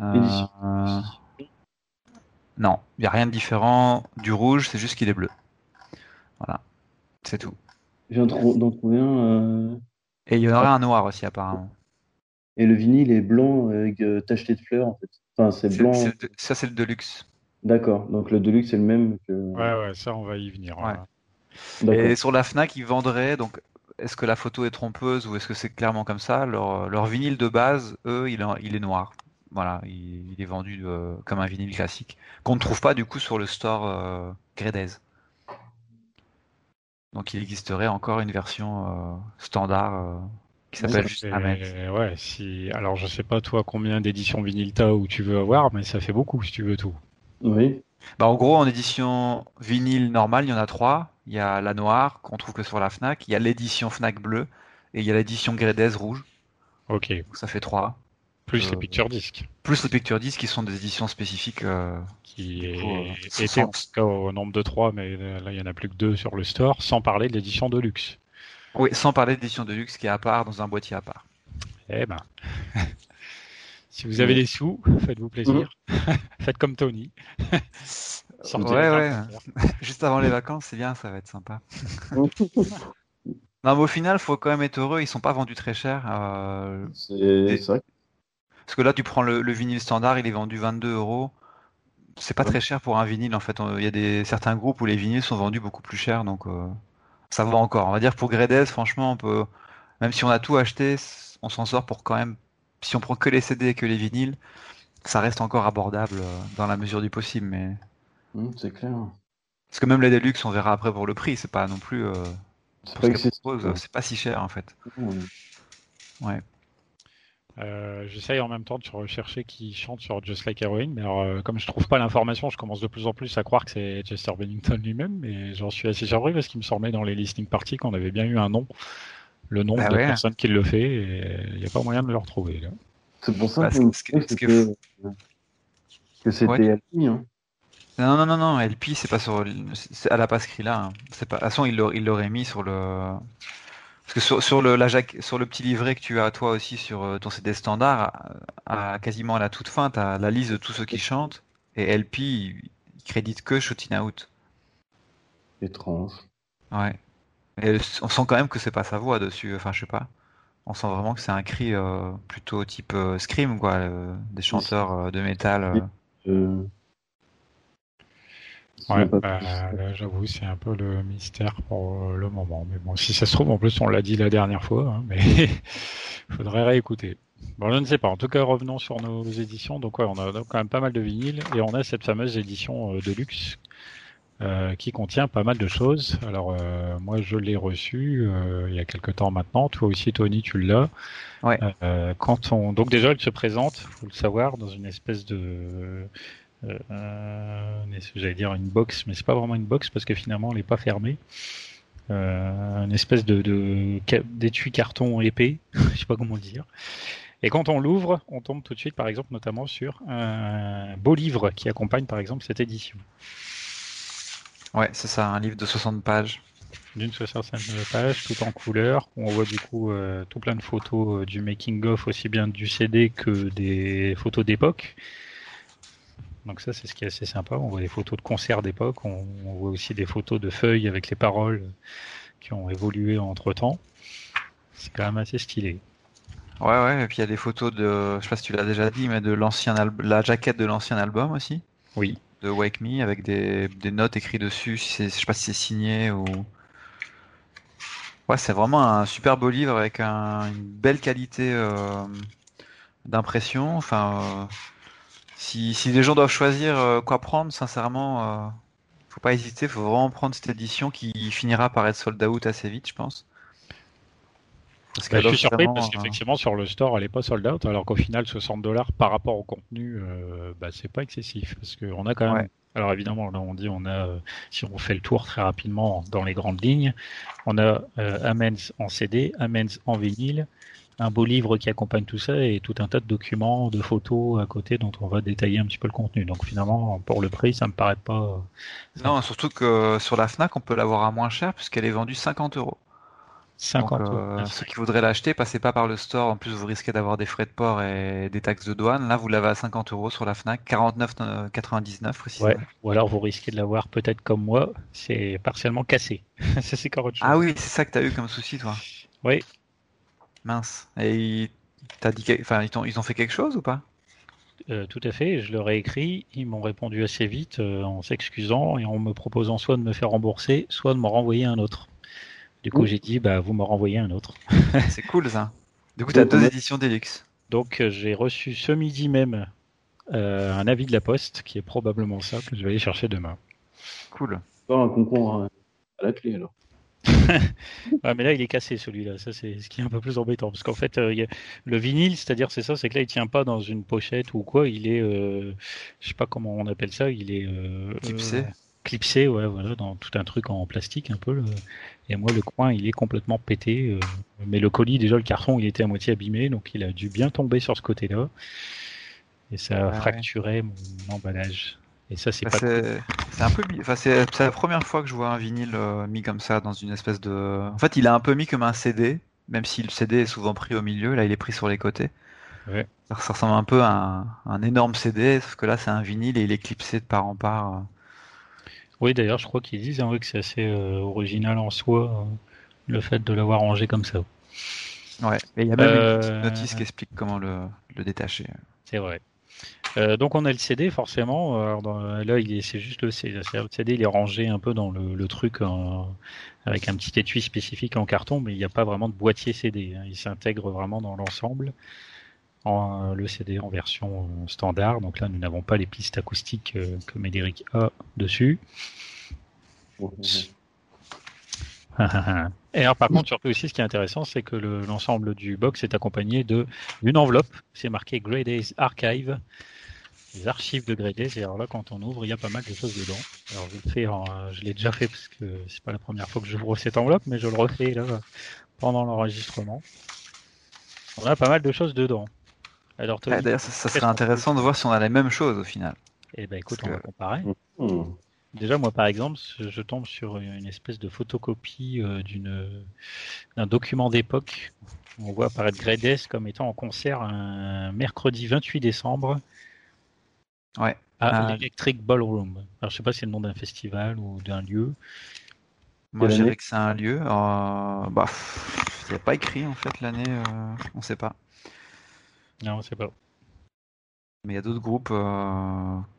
Euh, Non, il n'y a rien de différent du rouge, c'est juste qu'il est bleu. Voilà, c'est tout. Je viens de trou- d'en trouver un. euh, Et il y en aurait un noir aussi apparemment. Et le vinyle est blanc avec euh, tacheté de fleurs en fait. Enfin, c'est blanc. c'est le- Ça c'est le Deluxe. D'accord. Donc le Deluxe c'est le même que. Ouais, ouais, ça on va y venir. Hein. Et sur la Fnac, ils vendraient, donc est-ce que la photo est trompeuse ou est-ce que c'est clairement comme ça? Leur, leur vinyle de base, eux, il est, il est noir. Voilà, il, il est vendu euh, comme un vinyle classique, qu'on ne trouve pas du coup sur le store euh, Gredez. Donc il existerait encore une version euh, standard euh, qui s'appelle juste. Ouais, si. Alors, je sais pas toi combien d'éditions vinyle t'as ou tu veux avoir, mais ça fait beaucoup si tu veux tout. Oui. Bah, en gros, en édition vinyle normale, il y en a trois. Il y a la noire qu'on trouve que sur la Fnac, il y a l'édition Fnac bleue et il y a l'édition Gredez rouge. Ok. Donc ça fait trois. Plus Euh, les Picture Disc. Plus les Picture Disc qui sont des éditions spécifiques. euh, qui euh, en tout cas au nombre de 3, mais euh, là il y en a plus que deux sur le store, sans parler de l'édition de luxe. Oui, sans parler d'édition de luxe qui est à part dans un boîtier à part. Eh ben, <laughs> si vous avez des sous, faites-vous plaisir. <laughs> Faites comme Tony. Sortez Ouais, les ouais. <laughs> Juste avant les vacances, c'est bien, ça va être sympa. Non, mais au final, faut quand même être heureux. Ils sont pas vendus très cher. euh, C'est c'est vrai. Parce que là, tu prends le, le vinyle standard, il est vendu 22 euros. C'est pas Ouais. très cher pour un vinyle en fait. Il y a des certains groupes où les vinyles sont vendus beaucoup plus cher, donc euh, ça va encore. On va dire pour Gredez, franchement, on peut, même si on a tout acheté, on s'en sort pour quand même. Si on prend que les CD et que les vinyles, ça reste encore abordable euh, dans la mesure du possible. Mais Hum, c'est clair. parce que même les Deluxe, on verra après pour le prix. C'est pas non plus. euh, C'est pas si cher en fait. Ouais. Euh, J'essaye en même temps de rechercher qui chante sur Just Like Heroin, mais alors, euh, comme je trouve pas l'information, je commence de plus en plus à croire que c'est Chester Bennington lui-même, mais j'en suis assez surpris parce qu'il me semblait dans les listening parties qu'on avait bien eu un nom, le nom Bah de ouais. personne qui le fait, et il n'y a pas moyen de le retrouver. Là. C'est pour ça Bah, que, que que c'était Ouais. Alpi, hein. Non, non, non, non, LP, c'est pas sur. Elle a pas ce cri-là. hein. Pas. De toute façon, il l'aurait mis sur le. Parce que sur, sur le, la jaque- sur le petit livret que tu as toi aussi sur euh, ton CD standard, à, à- quasiment à la toute fin, tu as la liste de tous ceux qui chantent. Et LP, il, crédite que Shooting Out. Étrange. Ouais. Et on sent quand même que c'est pas sa voix dessus. Enfin, je sais pas. On sent vraiment que c'est un cri euh, plutôt type euh, Scream, quoi. euh, des chanteurs de métal. Euh. Euh, Ouais, bah, j'avoue, c'est un peu le mystère pour le moment. Mais bon, si ça se trouve, en plus, on l'a dit la dernière fois, hein, mais il <laughs> faudrait réécouter. Bon, je ne sais pas. En tout cas, revenons sur nos éditions. Donc, ouais, on a quand même pas mal de vinyles et on a cette fameuse édition euh, de luxe euh, qui contient pas mal de choses. Alors, euh, moi, je l'ai reçu il y a quelques temps maintenant. Toi aussi, Tony, tu l'as. Ouais. quand on, donc déjà, elle se présente, faut le savoir, dans une espèce de euh, j'allais dire une box, mais c'est pas vraiment une box parce que finalement elle n'est pas fermée. Euh, une espèce de, d'étui carton épais, <laughs> je sais pas comment le dire. Et quand on l'ouvre, on tombe tout de suite, par exemple, notamment sur un beau livre qui accompagne, par exemple, cette édition. Ouais, c'est ça, un livre de 60 pages. D'une 65 pages, tout en couleur. On voit du coup euh, tout plein de photos euh, du making-of, aussi bien du CD que des photos d'époque. Donc ça, c'est ce qui est assez sympa. On voit des photos de concerts d'époque, on, voit aussi des photos de feuilles avec les paroles qui ont évolué entre temps. C'est quand même assez stylé. Ouais, ouais, et puis il y a des photos de, je sais pas si tu l'as déjà dit, mais de l'ancien la jaquette de l'ancien album aussi. Oui. De Wake Me avec des, notes écrites dessus. Je sais pas si c'est signé ou. Ouais, c'est vraiment un super beau livre avec une belle qualité euh, d'impression. Enfin. Euh, si, les gens doivent choisir euh, quoi prendre, sincèrement, euh, faut pas hésiter, faut vraiment prendre cette édition qui finira par être sold out assez vite, je pense. Parce bah, je suis surpris parce euh, qu'effectivement sur le store elle est pas sold out alors qu'au final 60 dollars par rapport au contenu bah, c'est pas excessif parce qu'on a quand même alors évidemment là on dit on a si on fait le tour très rapidement dans les grandes lignes on a Amens en CD Amens en vinyle un beau livre qui accompagne tout ça et tout un tas de documents, de photos à côté dont on va détailler un petit peu le contenu. Donc finalement, pour le prix, ça me paraît pas. Non, surtout que sur la Fnac, on peut l'avoir à moins cher puisqu'elle est vendue 50 euros. 50 euros. Euh, ceux qui voudraient l'acheter, passez pas par le store. En plus, vous risquez d'avoir des frais de port et des taxes de douane. Là, vous l'avez à 50 euros sur la Fnac, 49,99 précisément. Ouais. Ou alors, vous risquez de l'avoir peut-être comme moi, c'est partiellement cassé. <laughs> ça, c'est Ah oui, c'est ça que tu as eu comme souci, toi. Oui, Mince. Et t'as dit, enfin, ils, ont, ils ont fait quelque chose ou pas? Euh, tout à fait, je leur ai écrit, ils m'ont répondu assez vite euh, en s'excusant et en me proposant soit de me faire rembourser, soit de me renvoyer un autre. Du coup, j'ai dit, bah, vous me renvoyez un autre. <laughs> C'est cool ça. Du coup, tu as deux éditions Deluxe. Donc, euh, j'ai reçu ce midi même un avis de la poste qui est probablement ça que je vais aller chercher demain. Cool. Pas un concours à la clé alors. Mais là, il est cassé celui-là. Ça, c'est ce qui est un peu plus embêtant. Parce qu'en fait, euh, le vinyle, c'est-à-dire, c'est ça, c'est que là, il tient pas dans une pochette ou quoi. Il est, euh, je sais pas comment on appelle ça. Il est euh, clipsé. clipsé, ouais, voilà, dans tout un truc en plastique un peu. Et moi, le coin, il est complètement pété. mais le colis, déjà, le carton, il était à moitié abîmé, donc il a dû bien tomber sur ce côté-là. Et ça a fracturé mon emballage. Et ça, c'est bah, pas. un peu. Enfin, c'est la première fois que je vois un vinyle euh, mis comme ça dans une espèce de. En fait, il est un peu mis comme un CD, même si le CD est souvent pris au milieu. Là, il est pris sur les côtés. Ouais. Ça, ressemble un peu à un, énorme CD, sauf que là, c'est un vinyle et il est clipsé de part en part. Euh. Oui, d'ailleurs, je crois qu'ils disent hein, que c'est assez euh, original en soi, le fait de l'avoir rangé comme ça. Ouais, et il y a même une petite notice qui explique comment le, le détacher. C'est vrai. Euh, donc on a le CD forcément. Alors là, il c'est juste le CD. Le CD, il est rangé un peu dans le, truc avec un petit étui spécifique en carton, mais il n'y a pas vraiment de boîtier CD. Hein. Il s'intègre vraiment dans l'ensemble. En, le CD en version standard. Donc là, nous n'avons pas les pistes acoustiques euh, que Médéric a dessus. <laughs> Et alors, par contre, surtout aussi, ce qui est intéressant, c'est que l'ensemble du box est accompagné d'une enveloppe. C'est marqué Grey Days Archive, les archives de Grey. Et alors là, quand on ouvre, il y a pas mal de choses dedans. Alors, je le fais, je l'ai déjà fait parce que c'est pas la première fois que j'ouvre cette enveloppe, mais je le refais là pendant l'enregistrement. On a pas mal de choses dedans. Alors, ah, D'ailleurs, ça, serait intéressant de voir si on a les mêmes choses au final. Eh ben, écoute, on va comparer. Mmh. Déjà, moi, par exemple, je tombe sur une espèce de photocopie euh, d'une d'un document d'époque. On voit apparaître Gredes comme étant en concert un mercredi 28 décembre. Ouais. À euh, l'Electric Ballroom. Alors, je sais pas si c'est le nom d'un festival ou d'un lieu. Moi, je dirais que c'est un lieu. Euh, bah, il n'y a pas écrit en fait l'année. on ne sait pas. Non, on sait pas. Mais il y a d'autres groupes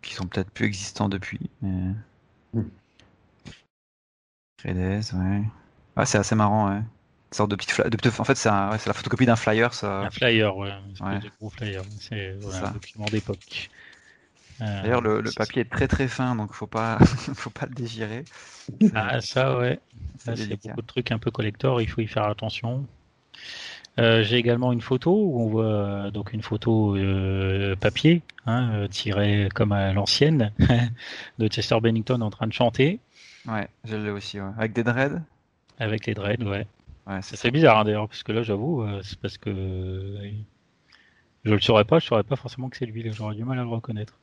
qui sont peut-être plus existants depuis. Mais... Gredez, ouais. Ah, c'est assez marrant, ouais. Une sorte de petite, de En fait, c'est la photocopie d'un flyer. Ça... Un flyer, ouais. Un gros flyer. C'est un document d'époque. Euh, D'ailleurs, le, papier est très très fin, donc faut pas, <laughs> faut pas le dégirer. Ah, ça, ouais. C'est beaucoup de trucs un peu collector, il faut y faire attention. Euh, j'ai également une photo où on voit euh, donc une photo papier hein, tirée comme à l'ancienne <laughs> de Chester Bennington en train de chanter. Ouais, je l'ai aussi, avec des dreads? Avec les dreads, ouais. ouais c'est bizarre hein, d'ailleurs, parce que là, j'avoue, c'est parce que je le saurais pas, je saurais pas forcément que c'est lui. J'aurais du mal à le reconnaître.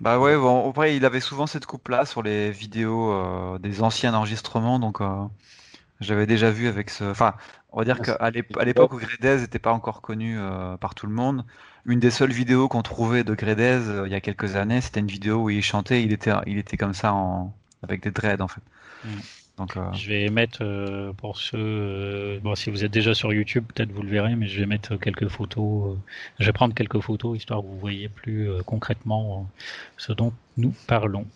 Bah ouais, bon, après, il avait souvent cette coupe-là sur les vidéos euh, des anciens enregistrements, donc euh, j'avais déjà vu avec ce. Enfin, on va dire qu'à l'époque où Gredez n'était pas encore connu euh, par tout le monde, une des seules vidéos qu'on trouvait de Gredez il y a quelques années, c'était une vidéo où il chantait, il était, il était comme ça en, avec des dreads en fait. Mm. Euh, je vais mettre euh, pour ceux, euh, bon, si vous êtes déjà sur YouTube, peut-être vous le verrez, mais je vais mettre quelques photos. je vais prendre quelques photos histoire que vous voyez plus concrètement ce dont nous parlons.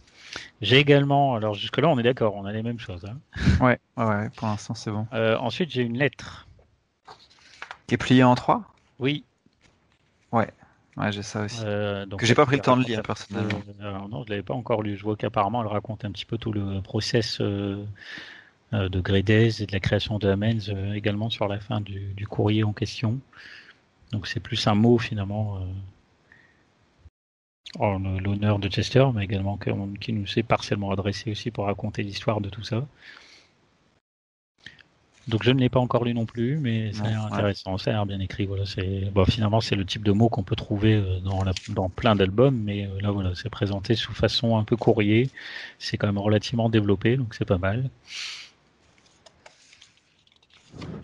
J'ai également, alors jusque-là on est d'accord, on a les mêmes choses. Hein. <laughs> Ouais, ouais, pour l'instant c'est bon. ensuite j'ai une lettre. Qui est pliée en trois? Oui. Ouais. Ouais, j'ai ça aussi. Euh, donc, que j'ai pas pris le temps de lire personnellement. Euh, non, je l'avais pas encore lu. Je vois qu'apparemment elle raconte un petit peu tout le process euh, de Gredez et de la création de Amens également sur la fin du, courrier en question. Donc c'est plus un mot finalement en l'honneur de Chester, mais également qui nous est partiellement adressé aussi pour raconter l'histoire de tout ça. Donc je ne l'ai pas encore lu non plus, mais ça a l'air intéressant, ça a l'air bien écrit. Voilà, c'est bon, finalement c'est le type de mot qu'on peut trouver euh, dans, la... dans plein d'albums, mais euh, là voilà, c'est présenté sous façon un peu courrier. C'est quand même relativement développé, donc c'est pas mal.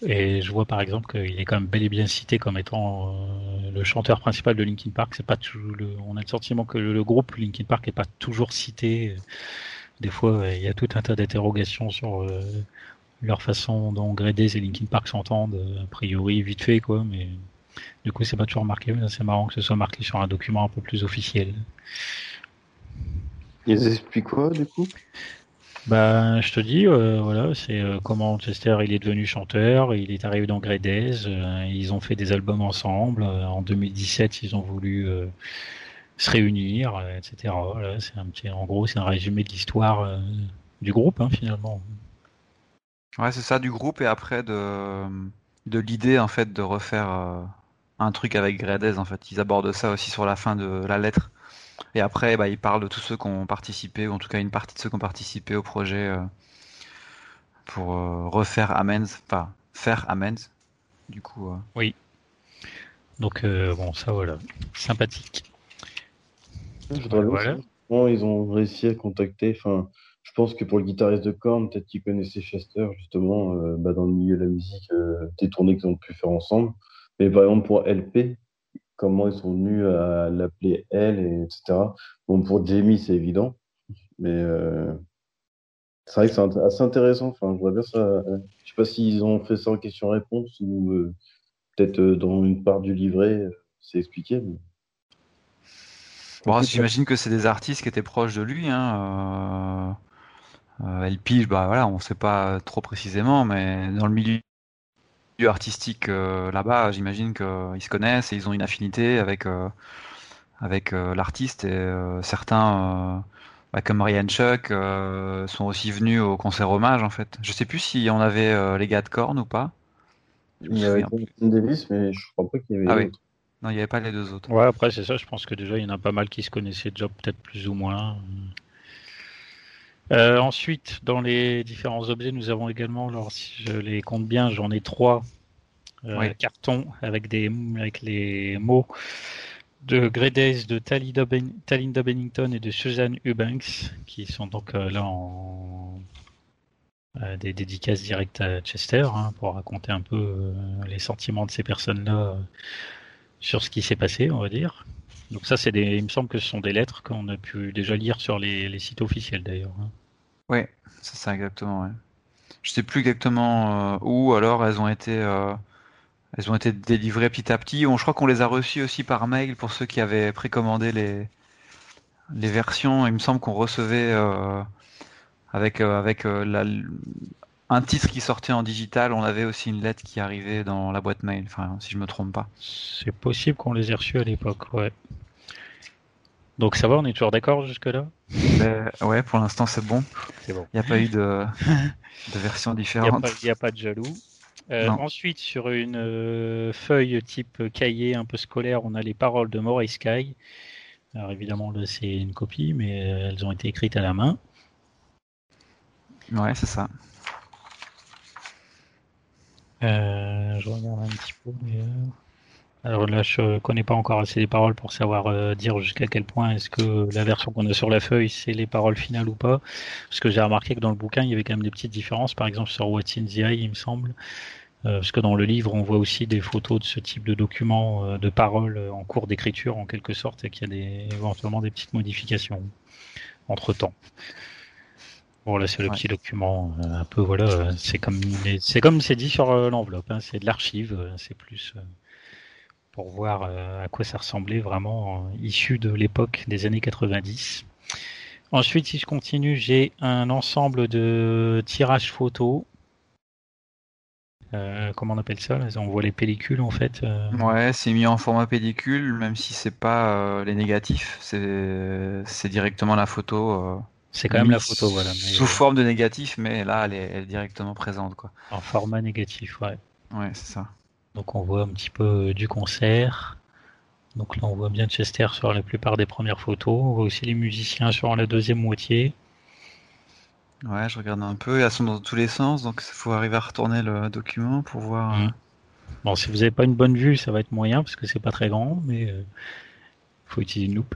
Et je vois par exemple qu'il est quand même bel et bien cité comme étant euh, le chanteur principal de Linkin Park. C'est pas tout le... On a le sentiment que le, groupe Linkin Park est pas toujours cité. Des fois, il y a tout un tas d'interrogations sur leur façon dont Gredez et Linkin Park s'entendent, a priori vite fait quoi, mais du coup c'est pas toujours marqué, mais c'est marrant que ce soit marqué sur un document un peu plus officiel. Ils expliquent quoi du coup? Bah, je te dis, euh, voilà, c'est euh, comment Chester il est devenu chanteur, il est arrivé dans Gredez, euh, ils ont fait des albums ensemble. en 2017, ils ont voulu se réunir, etc. Voilà, c'est un petit, en gros, c'est un résumé de l'histoire du groupe hein, finalement. Ouais, c'est ça du groupe et après de, de l'idée en fait de refaire euh, un truc avec Gredez en fait. Ils abordent ça aussi sur la fin de la lettre. Et après, bah, ils parlent de tous ceux qui ont participé, ou en tout cas une partie de ceux qui ont participé au projet euh, pour euh, refaire Amens, enfin faire Amens. Du coup. Oui. Donc bon, ça voilà, sympathique. voilà. ils ont réussi à contacter, enfin je pense que pour le guitariste de Korn, peut-être qu'il connaissait Chester, justement, euh, bah, dans le milieu de la musique, euh, des tournées qu'ils ont pu faire ensemble. Mais par exemple, pour LP, comment ils sont venus à l'appeler elle, et etc. Bon, pour Jamie, c'est évident. Mais euh, c'est vrai que c'est assez intéressant. Enfin, je vois bien ça. Je sais pas s'ils ont fait ça en question-réponse ou peut-être dans une part du livret, c'est expliqué. Bon, j'imagine que c'est des artistes qui étaient proches de lui. Hein, euh, elle pige, bah voilà, on sait pas trop précisément, mais dans le milieu artistique euh, là-bas, j'imagine qu'ils se connaissent et ils ont une affinité avec euh, avec l'artiste et certains bah, comme Ryan Chuck sont aussi venus au concert hommage en fait. Je sais plus si on avait les gars de Korn ou pas. Il y avait Davis, mais je crois pas qu'il y avait. Ah oui. Non, il n'y avait pas les deux autres. Ouais, après c'est ça. Je pense que déjà il y en a pas mal qui se connaissaient déjà peut-être plus ou moins. Euh, ensuite, dans les différents objets, nous avons également, alors si je les compte bien, j'en ai trois euh, cartons avec des avec les mots de Gredez, de Talinda, Bennington et de Susan Eubanks, qui sont donc euh, là en des dédicaces directes à Chester hein, pour raconter un peu les sentiments de ces personnes-là sur ce qui s'est passé, on va dire. Donc ça, c'est des, il me semble que ce sont des lettres qu'on a pu déjà lire sur les, sites officiels d'ailleurs. Oui, c'est ça exactement. Ouais. Je sais plus exactement euh, où. Alors elles ont été, euh, elles ont été délivrées petit à petit. je crois qu'on les a reçues aussi par mail pour ceux qui avaient précommandé les les versions, il me semble qu'on recevait avec avec la, un titre qui sortait en digital, on avait aussi une lettre qui arrivait dans la boîte mail, enfin, si je me trompe pas. C'est possible qu'on les ait reçus à l'époque, ouais. Donc ça va, on est toujours d'accord jusque-là? Ben, Ouais, pour l'instant c'est bon. Il n'y a pas eu de, <laughs> de version différente. Il n'y a, pas de jaloux. Euh, ensuite, sur une euh, feuille type cahier un peu scolaire, on a les paroles de Maurice Sky. Alors évidemment, là c'est une copie, mais euh, elles ont été écrites à la main. Ouais, c'est ça. Euh, je regarde un petit peu. Euh, alors là, je connais pas encore assez les paroles pour savoir euh, dire jusqu'à quel point est-ce que la version qu'on a sur la feuille, c'est les paroles finales ou pas. Parce que j'ai remarqué que dans le bouquin, il y avait quand même des petites différences. Par exemple, sur What's in the Eye, il me semble. parce que dans le livre, on voit aussi des photos de ce type de documents, de paroles en cours d'écriture, en quelque sorte, et qu'il y a des, éventuellement des petites modifications entre temps. Bon là c'est le petit document euh, un peu voilà euh, c'est comme c'est comme c'est dit sur euh, l'enveloppe hein, c'est de l'archive c'est plus pour voir à quoi ça ressemblait vraiment issu de l'époque des années 90. Ensuite si je continue j'ai un ensemble de tirages photos comment on appelle ça On voit les pellicules en fait. Ouais, c'est mis en format pellicule, même si c'est pas les négatifs, c'est directement la photo. C'est quand même la photo, voilà. Sous forme de négatif, mais là, elle est, directement présente, quoi. En format négatif, ouais. Ouais, c'est ça. Donc on voit un petit peu euh, du concert. Donc là, on voit bien Chester sur la plupart des premières photos. On voit aussi les musiciens sur la deuxième moitié. Ouais, je regarde un peu. Elles sont dans tous les sens, donc il faut arriver à retourner le document pour voir. Euh, mmh. Bon, si vous n'avez pas une bonne vue, ça va être moyen parce que c'est pas très grand, mais il euh, faut utiliser une loupe.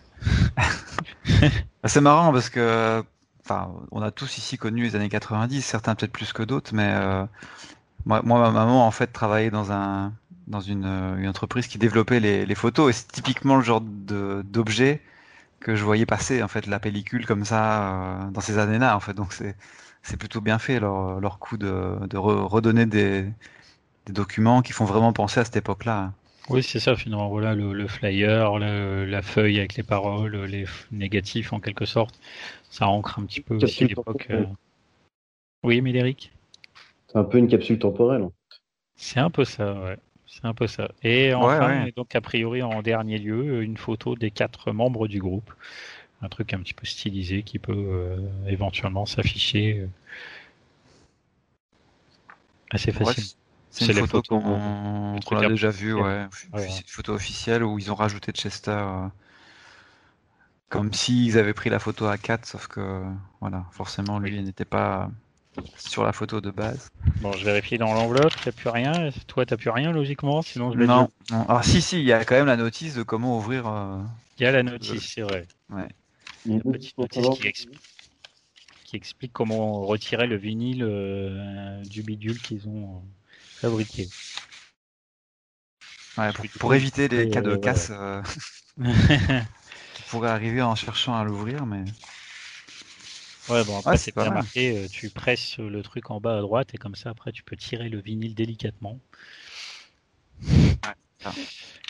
<laughs> C'est marrant parce que, enfin, on a tous ici connu les années 90, certains peut-être plus que d'autres, mais euh, moi, ma maman en fait travaillait dans un dans une, une entreprise qui développait les, les photos et c'est typiquement le genre d'objet que je voyais passer en fait la pellicule comme ça euh, dans ces années-là en fait donc c'est c'est plutôt bien fait leur, leur coup de, de redonner des, des documents qui font vraiment penser à cette époque-là. Oui, c'est ça finalement. Voilà le, flyer, la feuille avec les paroles, les négatifs en quelque sorte. Ça ancre un petit peu aussi l'époque. Euh. Oui, Médéric? C'est un peu une capsule temporelle. C'est un peu ça, ouais. C'est un peu ça. Et enfin, donc a priori en dernier lieu, une photo des quatre membres du groupe. Un truc un petit peu stylisé qui peut euh, éventuellement s'afficher euh, assez facilement. C'est une photo qu'on a déjà vue, ouais. Une photo officielle où ils ont rajouté Chester. Euh, comme s'ils avaient pris la photo à 4, sauf que, voilà, forcément, lui, il n'était pas sur la photo de base. Bon, je vérifie dans l'enveloppe, t'as plus rien. Toi, t'as plus rien, logiquement, sinon je non, non. Alors, si, si, il y a quand même la notice de comment ouvrir. Euh, il y a la notice, c'est vrai. Ouais. Une petite notice qui explique, qui explique comment retirer le vinyle euh, du bidule qu'ils ont fabriqué. Ouais, pour, éviter les cas de euh, casse euh, <laughs> qui pourraient arriver en cherchant à l'ouvrir, mais. Ouais, bon, après, c'est bien marqué, euh, tu presses le truc en bas à droite et comme ça, après, tu peux tirer le vinyle délicatement.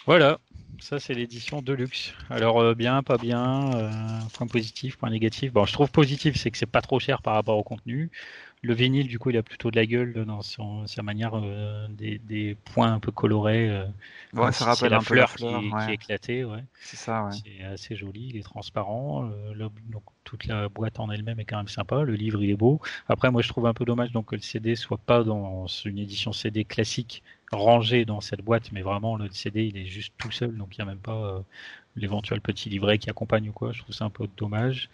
voilà, ça, c'est l'édition Deluxe. Alors, bien, pas bien, point positif, point négatif. Bon, je trouve positif, c'est que c'est pas trop cher par rapport au contenu. Le vinyle, du coup, il a plutôt de la gueule dans sa manière euh, des, points un peu colorés. Euh, ouais, ça rappelle la un fleur, peu la fleur qui, est éclatée. Ouais. C'est ça, ouais. C'est assez joli, il est transparent. Euh, donc, toute la boîte en elle-même est quand même sympa. Le livre, il est beau. Après, moi, je trouve un peu dommage donc, que le CD soit pas dans une édition CD classique rangé dans cette boîte, mais vraiment, le CD, il est juste tout seul. Donc, il n'y a même pas l'éventuel petit livret qui accompagne ou quoi. Je trouve ça un peu dommage.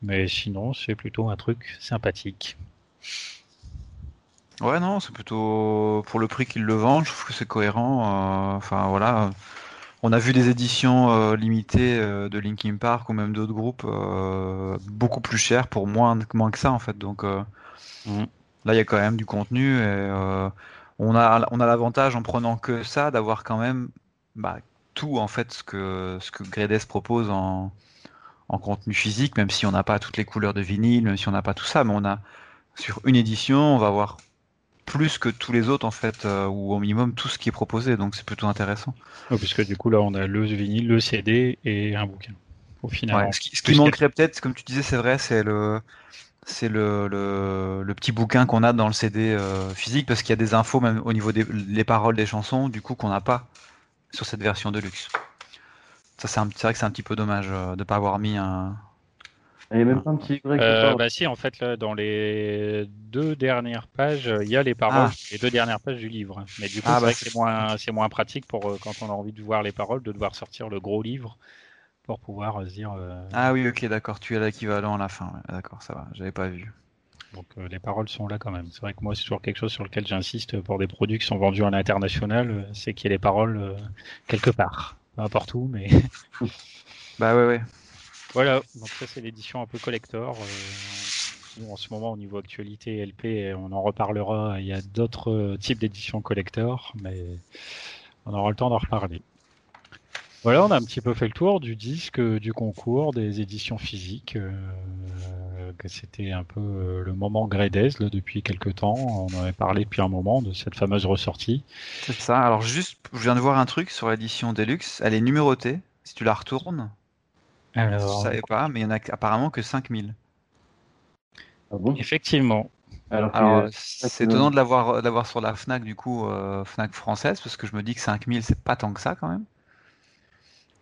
Mais sinon, c'est plutôt un truc sympathique. Ouais, non, c'est plutôt pour le prix qu'ils le vendent. Je trouve que c'est cohérent. Euh, enfin, voilà. On a vu des éditions euh, limitées euh, de Linkin Park ou même d'autres groupes beaucoup plus chères pour moins, moins que ça, en fait. Donc mm. là, il y a quand même du contenu. Et, on a, on a l'avantage en prenant que ça d'avoir quand même bah, tout, en fait, ce que, ce que Gredes propose en, en contenu physique, même si on n'a pas toutes les couleurs de vinyle, même si on n'a pas tout ça, mais on a sur une édition, on va avoir plus que tous les autres en fait, euh, ou au minimum tout ce qui est proposé, donc c'est plutôt intéressant. puisque du coup là on a le vinyle, le CD et un bouquin. au final. ce qui, manquerait peut-être, comme tu disais, c'est vrai, c'est le c'est le, le, petit bouquin qu'on a dans le CD physique parce qu'il y a des infos même au niveau des paroles des chansons du coup qu'on n'a pas sur cette version de luxe. Ça c'est vrai que c'est un petit peu dommage de ne pas avoir mis un, il n'y a même pas un petit Y euh, Bah si, en fait, là, dans les deux dernières pages, il y a les paroles, ah. les deux dernières pages du livre. Mais du coup, ah, c'est bah, c'est moins, pratique pour euh, quand on a envie de voir les paroles, de devoir sortir le gros livre pour pouvoir euh, se dire. Ah oui, ok, d'accord. Tu as l'équivalent à la fin. D'accord, ça va. J'avais pas vu. Donc les paroles sont là quand même. C'est vrai que moi, c'est toujours quelque chose sur lequel j'insiste pour des produits qui sont vendus à l'international, c'est qu'il y ait les paroles quelque part, pas n'importe où, mais. <laughs> <laughs> bah ouais, ouais. Voilà, donc ça c'est l'édition un peu collector. Euh, en ce moment, au niveau actualité LP, on en reparlera. Il y a d'autres euh, types d'éditions collector, mais on aura le temps d'en reparler. Voilà, on a un petit peu fait le tour du disque, du concours, des éditions physiques. Euh, que c'était un peu le moment Gradez là, depuis quelques temps. On en avait parlé depuis un moment de cette fameuse ressortie. C'est ça. Alors juste, je viens de voir un truc sur l'édition Deluxe. Elle est numérotée. Si tu la retournes, alors... Je savais pas, mais il y en a apparemment que 5000. Ah bon? Effectivement. Alors, c'est étonnant de l'avoir sur la Fnac du coup euh, Fnac française parce que je me dis que 5000 c'est pas tant que ça quand même.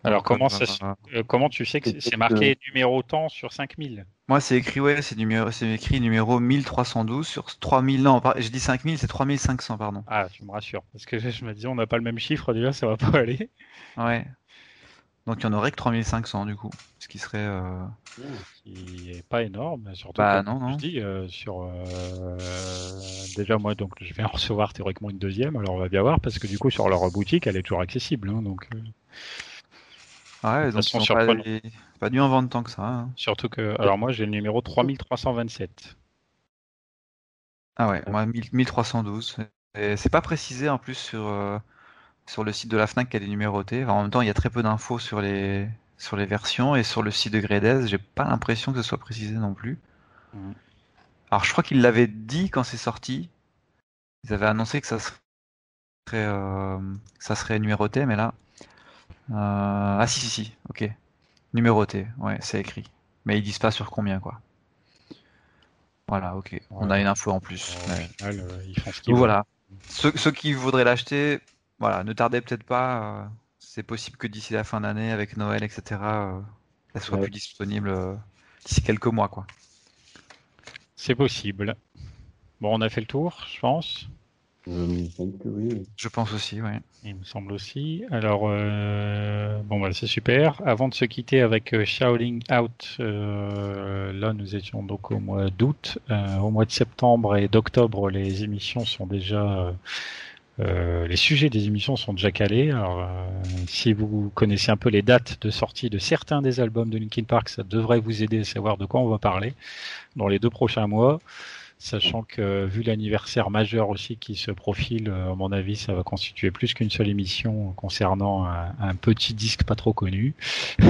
Alors comment ça, euh, euh, comment tu sais que c'est marqué numéro temps sur 5000 Moi c'est écrit ouais c'est numéro c'est écrit numéro 1312 sur 3000 non je dis 5000 c'est 3500 pardon. Ah tu me rassures parce que <laughs> je me dis on n'a pas le même chiffre déjà ça va pas aller. Ouais donc il y en aurait que 3500 du coup, ce qui serait. Euh... Qui est pas énorme, surtout. Bah non, non. Je dis euh, sur. Euh... Déjà moi donc je vais en recevoir théoriquement une deuxième, alors on va bien voir parce que du coup sur leur boutique elle est toujours accessible, hein, donc. Euh. Ouais, donc ils pas, pas dû en vendre tant que ça. Hein. Surtout que, alors moi j'ai le numéro 3327. Ah ouais, moi 1312. C'est pas précisé en plus sur euh, sur le site de la Fnac qu'elle est numérotée. en même temps, il y a très peu d'infos sur les sur les versions et sur le site de Gredez, j'ai pas l'impression que ce soit précisé non plus. Mm. Alors, je crois qu'ils l'avaient dit quand c'est sorti. Ils avaient annoncé que ça serait euh, ça serait numéroté, mais là, euh, ah si si si, ok, numéroté, ouais, c'est écrit, mais ils disent pas sur combien quoi. Voilà, ok, on a une info en plus. Euh, voilà, ceux, ceux qui voudraient l'acheter, voilà, ne tardez peut-être pas. Euh, c'est possible que d'ici la fin d'année, avec Noël, etc., euh, elle soit plus disponible euh, d'ici quelques mois, quoi. C'est possible. Bon, on a fait le tour, je pense. Je pense aussi, oui. Il me semble aussi. Alors, bon, bah, c'est super. Avant de se quitter avec Shaolin Out, là, nous étions donc au mois d'août. au mois de septembre et d'octobre, les émissions sont déjà euh, les sujets des émissions sont déjà calés. Alors, euh, si vous connaissez un peu les dates de sortie de certains des albums de Linkin Park, ça devrait vous aider à savoir de quoi on va parler dans les deux prochains mois. Sachant que vu l'anniversaire majeur aussi qui se profile, euh, à mon avis, ça va constituer plus qu'une seule émission concernant un petit disque pas trop connu. <laughs>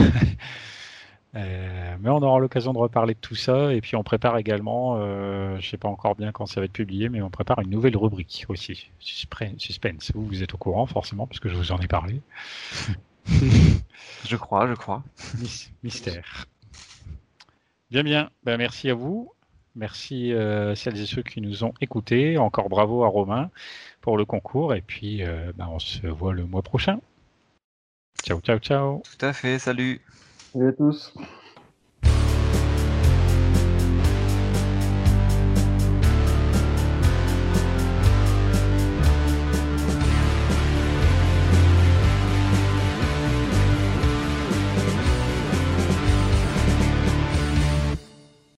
Euh, mais on aura l'occasion de reparler de tout ça et puis on prépare également, euh, je sais pas encore bien quand ça va être publié, mais on prépare une nouvelle rubrique aussi, suspense. Vous, vous êtes au courant forcément parce que je vous en ai parlé. <laughs> je crois, je crois. Mystère. Bien, bien. Ben, merci à vous. Merci euh, celles et ceux qui nous ont écoutés. Encore bravo à Romain pour le concours et puis euh, ben, on se voit le mois prochain. Ciao, ciao, ciao. Tout à fait. Salut. Salut à tous.